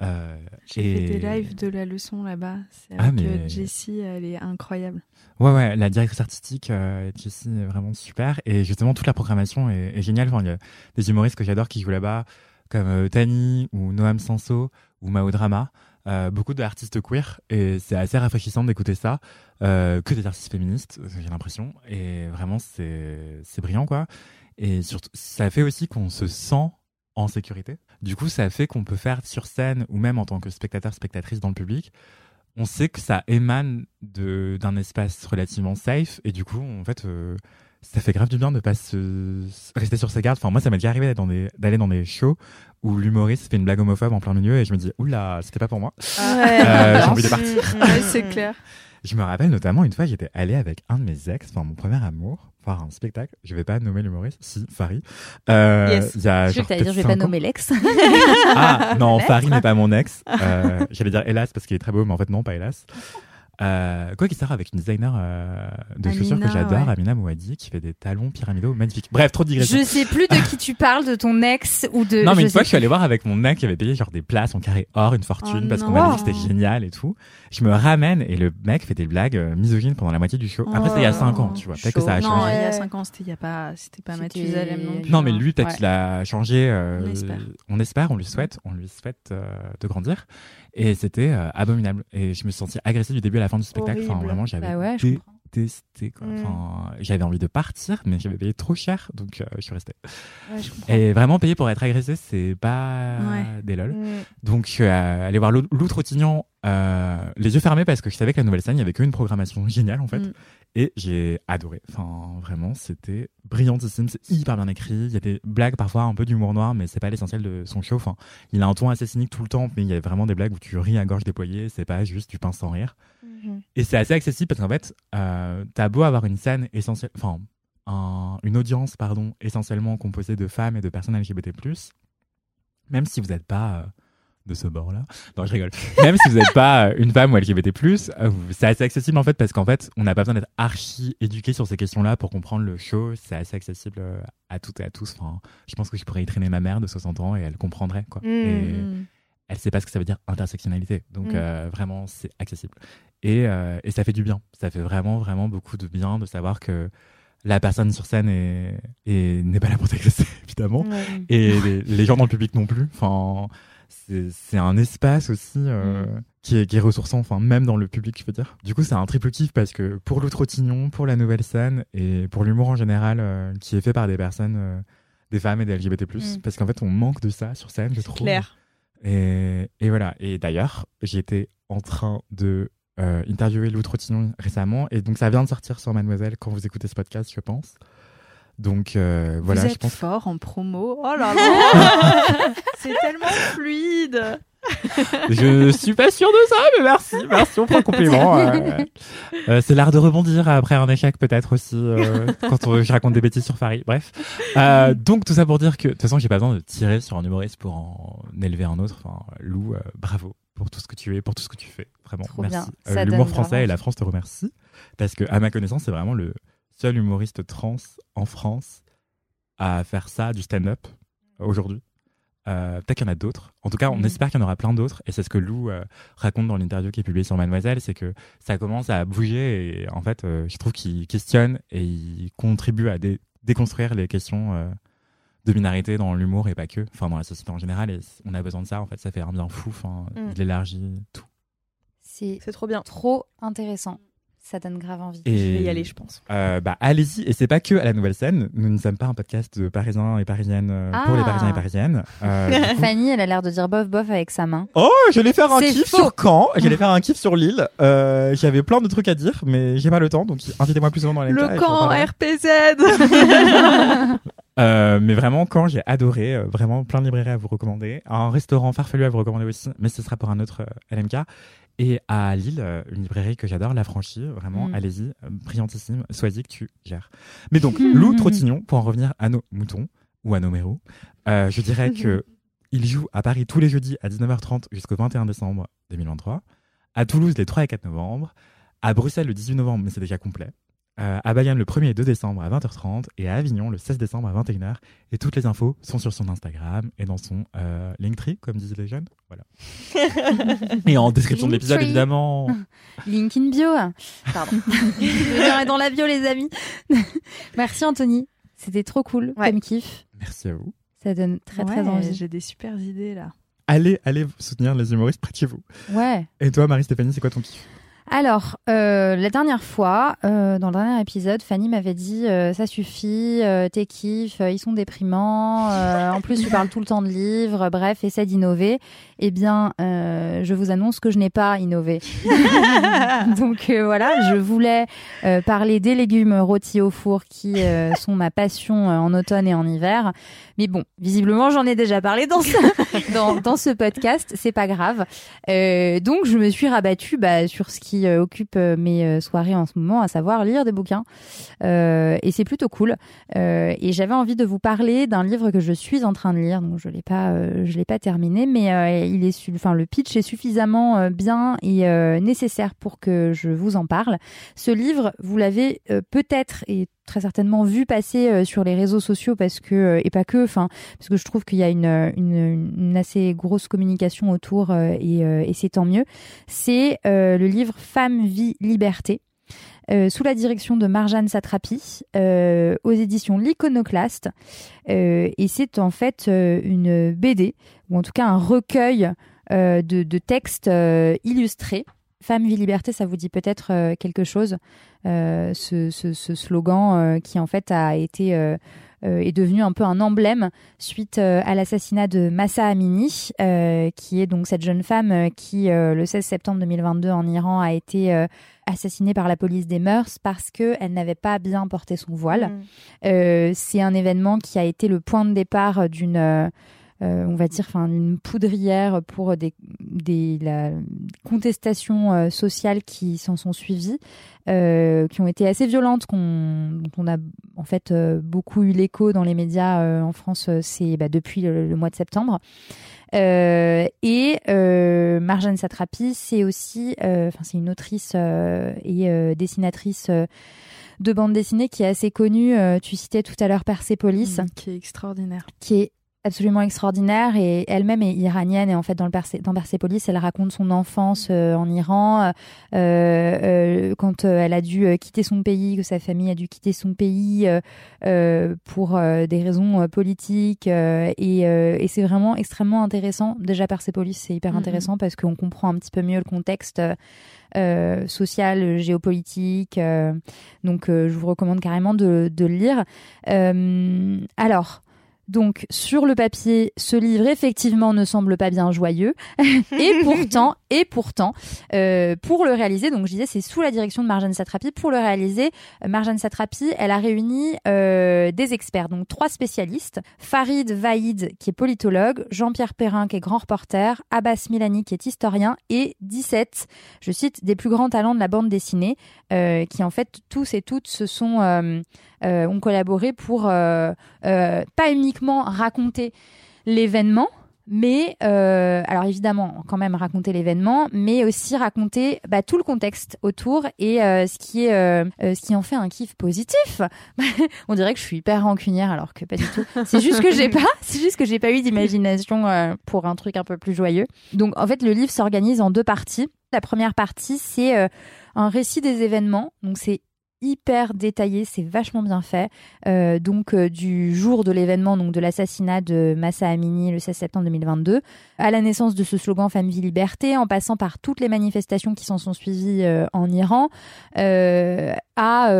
Euh, J'ai fait des lives de la leçon là-bas. C'est Ah, mais- Jessie, elle est incroyable. Ouais, ouais, la directrice artistique, euh, Jessie, est vraiment super. Et justement, toute la programmation est, est géniale. Enfin, il y a des humoristes que j'adore qui jouent là-bas, comme euh, Tani ou Noam Sanso ou Mao Drama. Euh, beaucoup d'artistes queer. Et c'est assez rafraîchissant d'écouter ça. Que des artistes féministes, j'ai l'impression. Et vraiment, c'est c'est brillant, quoi. Et surtout, ça fait aussi qu'on se sent en sécurité. Du coup, ça fait qu'on peut faire sur scène ou même en tant que spectateur, spectatrice dans le public, on sait que ça émane de d'un espace relativement safe et du coup en fait euh, ça fait grave du bien de pas se rester sur ses gardes enfin moi ça m'est déjà arrivé d'aller dans des d'aller dans des shows où l'humoriste fait une blague homophobe en plein milieu et je me dis oula c'était pas pour moi Euh, j'ai envie de partir. Ouais, c'est clair. Je me rappelle notamment une fois j'étais allé avec un de mes ex enfin mon premier amour voir un spectacle je vais pas nommer l'humoriste si Farid euh, Yes. y a Je genre vais dire, je vais pas ans. nommer l'ex. Ah non, Farid n'est pas mon ex. Euh, J'allais dire hélas parce qu'il est très beau, mais en fait non, pas hélas. Euh, quoi qu'il sort avec une designer euh, de Amina, chaussures que j'adore, ouais. Amina Mouadi, qui fait des talons pyramidaux magnifiques. Bref, trop de digressions. Je sais plus de qui tu parles, de ton ex ou de. Non, mais je une fois, je suis allé voir avec mon mec qui avait payé genre des places en carré or, une fortune, Oh parce qu'on non. m'a dit que c'était génial et tout. Je me ramène et le mec fait des blagues euh, misogynes pendant la moitié du show. Après, c'était il y a Oh. 5 ans, tu vois. Peut-être que ça a Chaud. Non, changé. il y a Ouais. 5 ans, c'était il y a pas, c'était pas Mathusalem non plus. Non, mais lui, peut-être Ouais. qu'il a changé. euh, On espère. On espère, on lui souhaite, on lui souhaite euh, de grandir. Et c'était euh, abominable. Et je me suis senti agressé du début à la fin du spectacle. Enfin, vraiment, j'avais Bah ouais. Détesté. Quoi. Mm. Enfin, j'avais envie de partir, mais j'avais payé trop cher, donc euh, je suis resté. Ouais. Et vraiment, payer pour être agressé, c'est pas Ouais. des lol. Mm. Donc, je suis euh, allé voir Lou Lou euh, les yeux fermés, parce que je savais que la nouvelle scène, il y avait qu'une programmation géniale, en fait. Mm. Et j'ai adoré. Enfin, vraiment, c'était brillantissime. C'est hyper bien écrit. Il y a des blagues, parfois un peu d'humour noir, mais c'est pas l'essentiel de son show. Enfin, il a un ton assez cynique tout le temps, mais il y a vraiment des blagues où tu ris à gorge déployée. C'est pas juste du pain sans rire. Mhm. Et c'est assez accessible parce qu'en fait, euh, t'as beau avoir une scène essentielle, enfin, un- une audience, pardon, essentiellement composée de femmes et de personnes LGBT+, même si vous n'êtes pas euh, de ce bord-là, non, je rigole. Même si vous n'êtes pas euh, une femme ou LGBT+, c'est assez accessible en fait parce qu'en fait, on n'a pas besoin d'être archi éduqué sur ces questions-là pour comprendre le show. C'est assez accessible à toutes et à tous. Enfin, je pense que je pourrais y traîner ma mère de 60 ans et elle comprendrait quoi. Mm. Et- Mm. Elle sait pas ce que ça veut dire intersectionnalité. Donc Mm. euh, vraiment, c'est accessible. Et, euh, et ça fait du bien. Ça fait vraiment, vraiment beaucoup de bien de savoir que la personne sur scène est, est- n'est pas là pour t'agresser, évidemment. Et les, les gens dans le public non plus. Enfin, c'est un espace aussi euh, qui, est, qui est ressourçant, enfin même dans le public, je veux dire. Du coup, c'est un triple kiff parce que pour l'autre Tignon, pour la nouvelle scène et pour l'humour en général, qui est fait par des personnes, des femmes et des LGBT+, Mm. parce qu'en fait, on manque de ça sur scène, je trouve. Claire. Et, et voilà. Et d'ailleurs, j'étais en train de euh, interviewer Lou Trottignon récemment, et donc ça vient de sortir sur Mademoiselle quand vous écoutez ce podcast, je pense. Donc euh, voilà, Vous je êtes pense. fort en promo. Oh là là C'est tellement fluide Je suis pas sûr de ça, mais merci, merci, on prend le compliment. euh. Euh, c'est l'art de rebondir après un échec, peut-être aussi, euh, quand on- je raconte des bêtises sur Paris. Bref. Euh, donc, tout ça pour dire que, de toute façon, j'ai pas besoin de tirer sur un humoriste pour en élever un autre. Enfin, Lou, bravo pour tout ce que tu es, pour tout ce que tu fais. Vraiment, Trop merci. L'humour français et la. France te remercie. Parce que, à ma connaissance, c'est vraiment le seul humoriste trans en France à faire ça, du stand-up, aujourd'hui. Euh, Peut-être qu'il y en a d'autres. En tout cas, on Mm. espère qu'il y en aura plein d'autres. Et c'est ce que Lou euh, raconte dans l'interview qui est publiée sur Mademoiselle, c'est que ça commence à bouger et en fait, euh, je trouve qu'il questionne et il contribue à dé- déconstruire les questions euh, de minorité dans l'humour et pas que, enfin dans la société en général. Et on a besoin de ça. En fait, ça fait un bien fou. Enfin, Mm. il élargit tout. C'est trop bien. trop intéressant. Ça donne grave envie. Et Je vais y aller, je pense. euh, bah allez-y. Et c'est pas que à la nouvelle scène. Nous ne sommes pas un podcast de Parisiens et Parisiennes euh, pour les Ah. Parisiens et Parisiennes. Euh, Fanny, elle a l'air de dire bof bof avec sa main. Oh, j'allais faire un kiff faux. sur Caen, j'allais faire un kiff sur Lille. Euh, J'avais plein de trucs à dire, mais j'ai pas le temps, donc invitez-moi plus souvent dans les Le camp RPZ Euh, mais vraiment, quand j'ai adoré, euh, vraiment plein de librairies à vous recommander, un restaurant farfelu à vous recommander aussi, mais ce sera pour un autre euh, LMK. Et à Lille, euh, une librairie que j'adore, La Franchie, vraiment, Mm. allez-y, euh, brillantissime, sois-y que tu gères. Mais donc, Lou Trottignon, pour en revenir à nos moutons, ou à nos mérous, euh, je dirais que il joue à Paris tous les jeudis à 19h30 jusqu'au 21 décembre 2023, à Toulouse les 3 et 4 novembre, à Bruxelles le 18 novembre, mais c'est déjà complet, euh, à Bayonne le 1er et 2 décembre à 20h30 et à Avignon le 16 décembre à 21h. Et toutes les infos sont sur son Instagram et dans son euh, Linktree, comme disent les jeunes. Voilà. et en description de l'épisode, évidemment. Link in bio. Pardon. Dans la bio, les amis. Merci, Anthony. C'était trop cool Ouais. comme kiff. Merci à vous. Ça donne très, très Ouais, envie. J'ai des super idées là. Allez, allez soutenir les humoristes près de chez vous. Ouais. Et toi, Marie-Stéphanie, c'est quoi ton kiff? Alors, euh, la dernière fois, euh, dans le dernier épisode, Fanny m'avait dit euh, ça suffit, euh, tes kiffs, euh, ils sont déprimants. euh, en plus, tu parles tout le temps de livres. Bref, essaie d'innover. Eh bien, euh, je vous annonce que je n'ai pas innové. Donc euh, voilà, je voulais euh, parler des légumes rôtis au four qui euh, sont ma passion euh, en automne et en hiver. Mais bon, visiblement, j'en ai déjà parlé dans ce, dans, dans ce podcast. C'est pas grave. Euh, donc, je me suis rabattue bah, sur ce qui euh, occupe euh, mes euh, soirées en ce moment, à savoir lire des bouquins. Et c'est plutôt cool. Et j'avais envie de vous parler d'un livre que je suis en train de lire. Donc, je l'ai pas, je l'ai pas terminé, mais il est, enfin, le pitch est suffisamment bien et nécessaire pour que je vous en parle. Ce livre, vous l'avez peut-être et très certainement vu passer euh, sur les réseaux sociaux parce que euh, et pas que enfin parce que je trouve qu'il y a une, une, une assez grosse communication autour euh, et, euh, et c'est tant mieux. C'est euh, le livre Femme, vie, liberté euh, sous la direction de Marjane Satrapi euh, aux éditions L'Iconoclaste Euh, et c'est en fait euh, une BD ou en tout cas un recueil euh, de, textes euh, illustrés Femme, vie, liberté, ça vous dit peut-être euh, quelque chose, euh, ce, ce- ce slogan euh, qui en fait a été euh, est devenu un peu un emblème suite à l'assassinat de Massa Amini, qui est donc cette jeune femme qui, le 16 septembre 2022 en Iran, a été assassinée par la police des mœurs parce qu'elle n'avait pas bien porté son voile. Mm. C'est un événement qui a été le point de départ d'une, euh, on va dire, enfin, une poudrière pour des, des la contestations euh, sociales qui s'en sont suivies, euh, qui ont été assez violentes, qu'on, dont on a en fait beaucoup eu l'écho dans les médias en France. C'est bah, depuis le, le mois de septembre. Et Marjane Satrapi, c'est aussi, enfin, c'est une autrice et dessinatrice. de bande dessinée qui est assez connue. Tu citais tout à l'heure Persepolis, Mm, qui est extraordinaire. qui est absolument extraordinaire et elle-même est iranienne et en fait dans le Persé- dans Persépolis elle raconte son enfance euh, en Iran euh, euh, quand euh, elle a dû quitter son pays que sa famille a dû quitter son pays pour des raisons politiques et, euh, et c'est vraiment extrêmement intéressant déjà Persépolis c'est hyper Mhm. intéressant parce qu'on comprend un petit peu mieux le contexte euh, social, géopolitique. euh, donc, euh, je vous recommande carrément de, de le lire. Euh, alors. Donc, sur le papier, ce livre, effectivement, ne semble pas bien joyeux. et pourtant, et pourtant, euh, pour le réaliser, donc je disais, c'est sous la direction de Marjane Satrapi. Pour le réaliser, Marjane Satrapi, elle a réuni euh, des experts, donc trois spécialistes. Farid Vaïd, qui est politologue, Jean-Pierre Perrin, qui est grand reporter, Abbas Milani, qui est historien, et 17, je cite, des plus grands talents de la bande dessinée, euh, qui en fait, tous et toutes se sont, ont collaboré pour pas uniquement raconter l'événement, mais euh, alors évidemment quand même raconter l'événement, mais aussi raconter bah, tout le contexte autour et euh, ce qui est euh, ce qui en fait un kiff positif. On dirait que je suis hyper rancunière alors que pas du tout. C'est juste que j'ai pas, c'est juste que j'ai pas eu d'imagination pour un truc un peu plus joyeux. Donc en fait le livre s'organise en deux parties. La première partie c'est un récit des événements, donc c'est hyper détaillé, c'est vachement bien fait. Euh, donc euh, du jour de l'événement, donc de l'assassinat de Massa Amini le 16 septembre 2022, à la naissance de ce slogan Femme, vie, liberté, en passant par toutes les manifestations qui s'en sont suivies euh, en Iran, à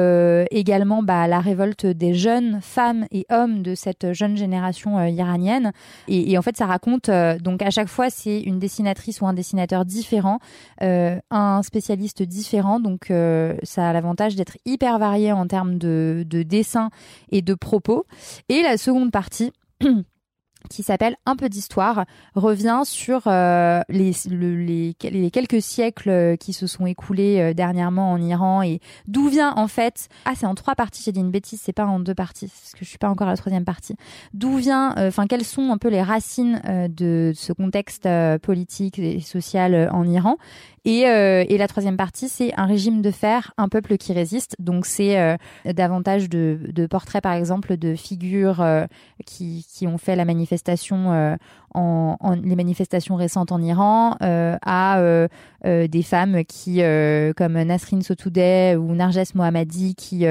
également bah, la révolte des jeunes femmes et hommes de cette jeune génération iranienne. Et, et en fait, ça raconte, donc à chaque fois, c'est une dessinatrice ou un dessinateur différent, un spécialiste différent. Donc ça a l'avantage d'être hyper varié en termes de, de dessin et de propos. Et la seconde partie qui s'appelle Un peu d'histoire, revient sur euh, les, le- les, les quelques siècles qui se sont écoulés euh, dernièrement en Iran et d'où vient en fait... Ah, c'est en trois parties, j'ai dit une bêtise, c'est pas en deux parties, parce que je suis pas encore à la troisième partie. D'où vient, euh, enfin, quelles sont un peu les racines de ce contexte politique et social en Iran? Et, euh, et la troisième partie, c'est un régime de fer, un peuple qui résiste. Donc c'est euh, davantage de, de portraits, par exemple, de figures euh, qui, qui ont fait la manifestation, euh, en, les manifestations récentes en Iran, euh, à euh, euh, des femmes qui, comme Nasrin Sotoudeh ou Narges Mohammadi, qui,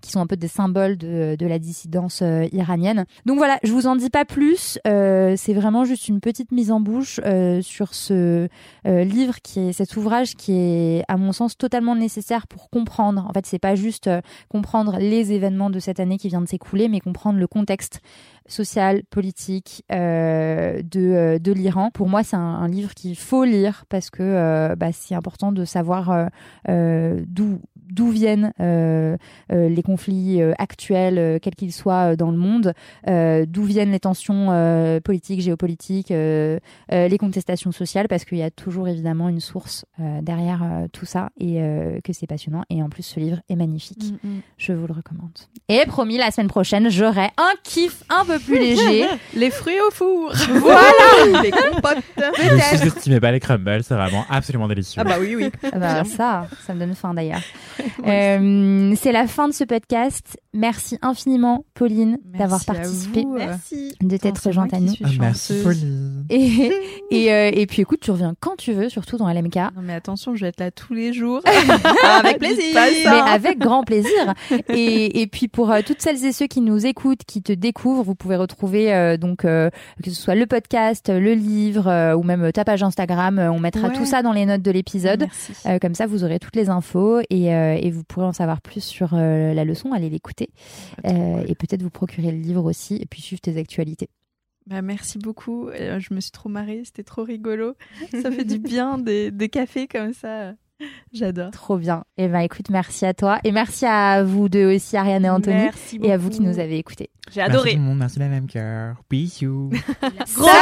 qui sont un peu des symboles de, de la dissidence iranienne. Donc voilà, je vous en dis pas plus. C'est vraiment juste une petite mise en bouche sur ce livre qui est cet ouvrage qui est à mon sens totalement nécessaire pour comprendre. En fait, c'est pas juste comprendre les événements de cette année qui vient de s'écouler, mais comprendre le contexte social, politique euh, de, euh, de l'Iran. Pour moi, c'est un, livre qu'il faut lire parce que euh, bah, c'est important de savoir d'où d'où viennent euh, euh, les conflits euh, actuels, euh, quels qu'ils soient euh, dans le monde, euh, d'où viennent les tensions euh, politiques, géopolitiques, euh, euh, les contestations sociales, parce qu'il y a toujours évidemment une source euh, derrière euh, tout ça et euh, que c'est passionnant. Et en plus, ce livre est magnifique. Je vous le recommande. Et promis, la semaine prochaine, j'aurai un kiff un peu plus léger. Les fruits au four. Voilà Les compotes Ne sous-estimez pas les crumbles, c'est vraiment absolument délicieux. Ah bah oui, oui. Ah bah, ça, ça me donne faim d'ailleurs. Euh, c'est la fin de ce podcast. Merci infiniment, Pauline, d'avoir participé. Merci. de t'être rejointe à nous. Ah, merci. Pauline. Et, et, euh, et puis écoute, tu reviens quand tu veux, surtout dans LMK. Non mais attention, je vais être là tous les jours. Avec plaisir. Mais avec grand plaisir. Et, et puis pour euh, toutes celles et ceux qui nous écoutent, qui te découvrent, vous pouvez retrouver euh, donc euh, que ce soit le podcast, le livre euh, ou même ta page Instagram. On mettra Ouais. tout ça dans les notes de l'épisode. Euh, comme ça, vous aurez toutes les infos et, euh, et vous pourrez en savoir plus sur euh, la leçon. Allez l'écouter Euh, et peut-être vous procurer le livre aussi et puis suivre tes actualités. Bah, merci beaucoup. Euh, Je me suis trop marrée, c'était trop rigolo. Ça fait du bien des, des cafés comme ça. J'adore. Trop bien. Et ben écoute, merci à toi et merci à vous deux aussi, Ariane et Anthony, Merci et à vous qui nous avez écoutés. J'ai Merci adoré. tout le monde, merci la même cœur. Bisous. Salut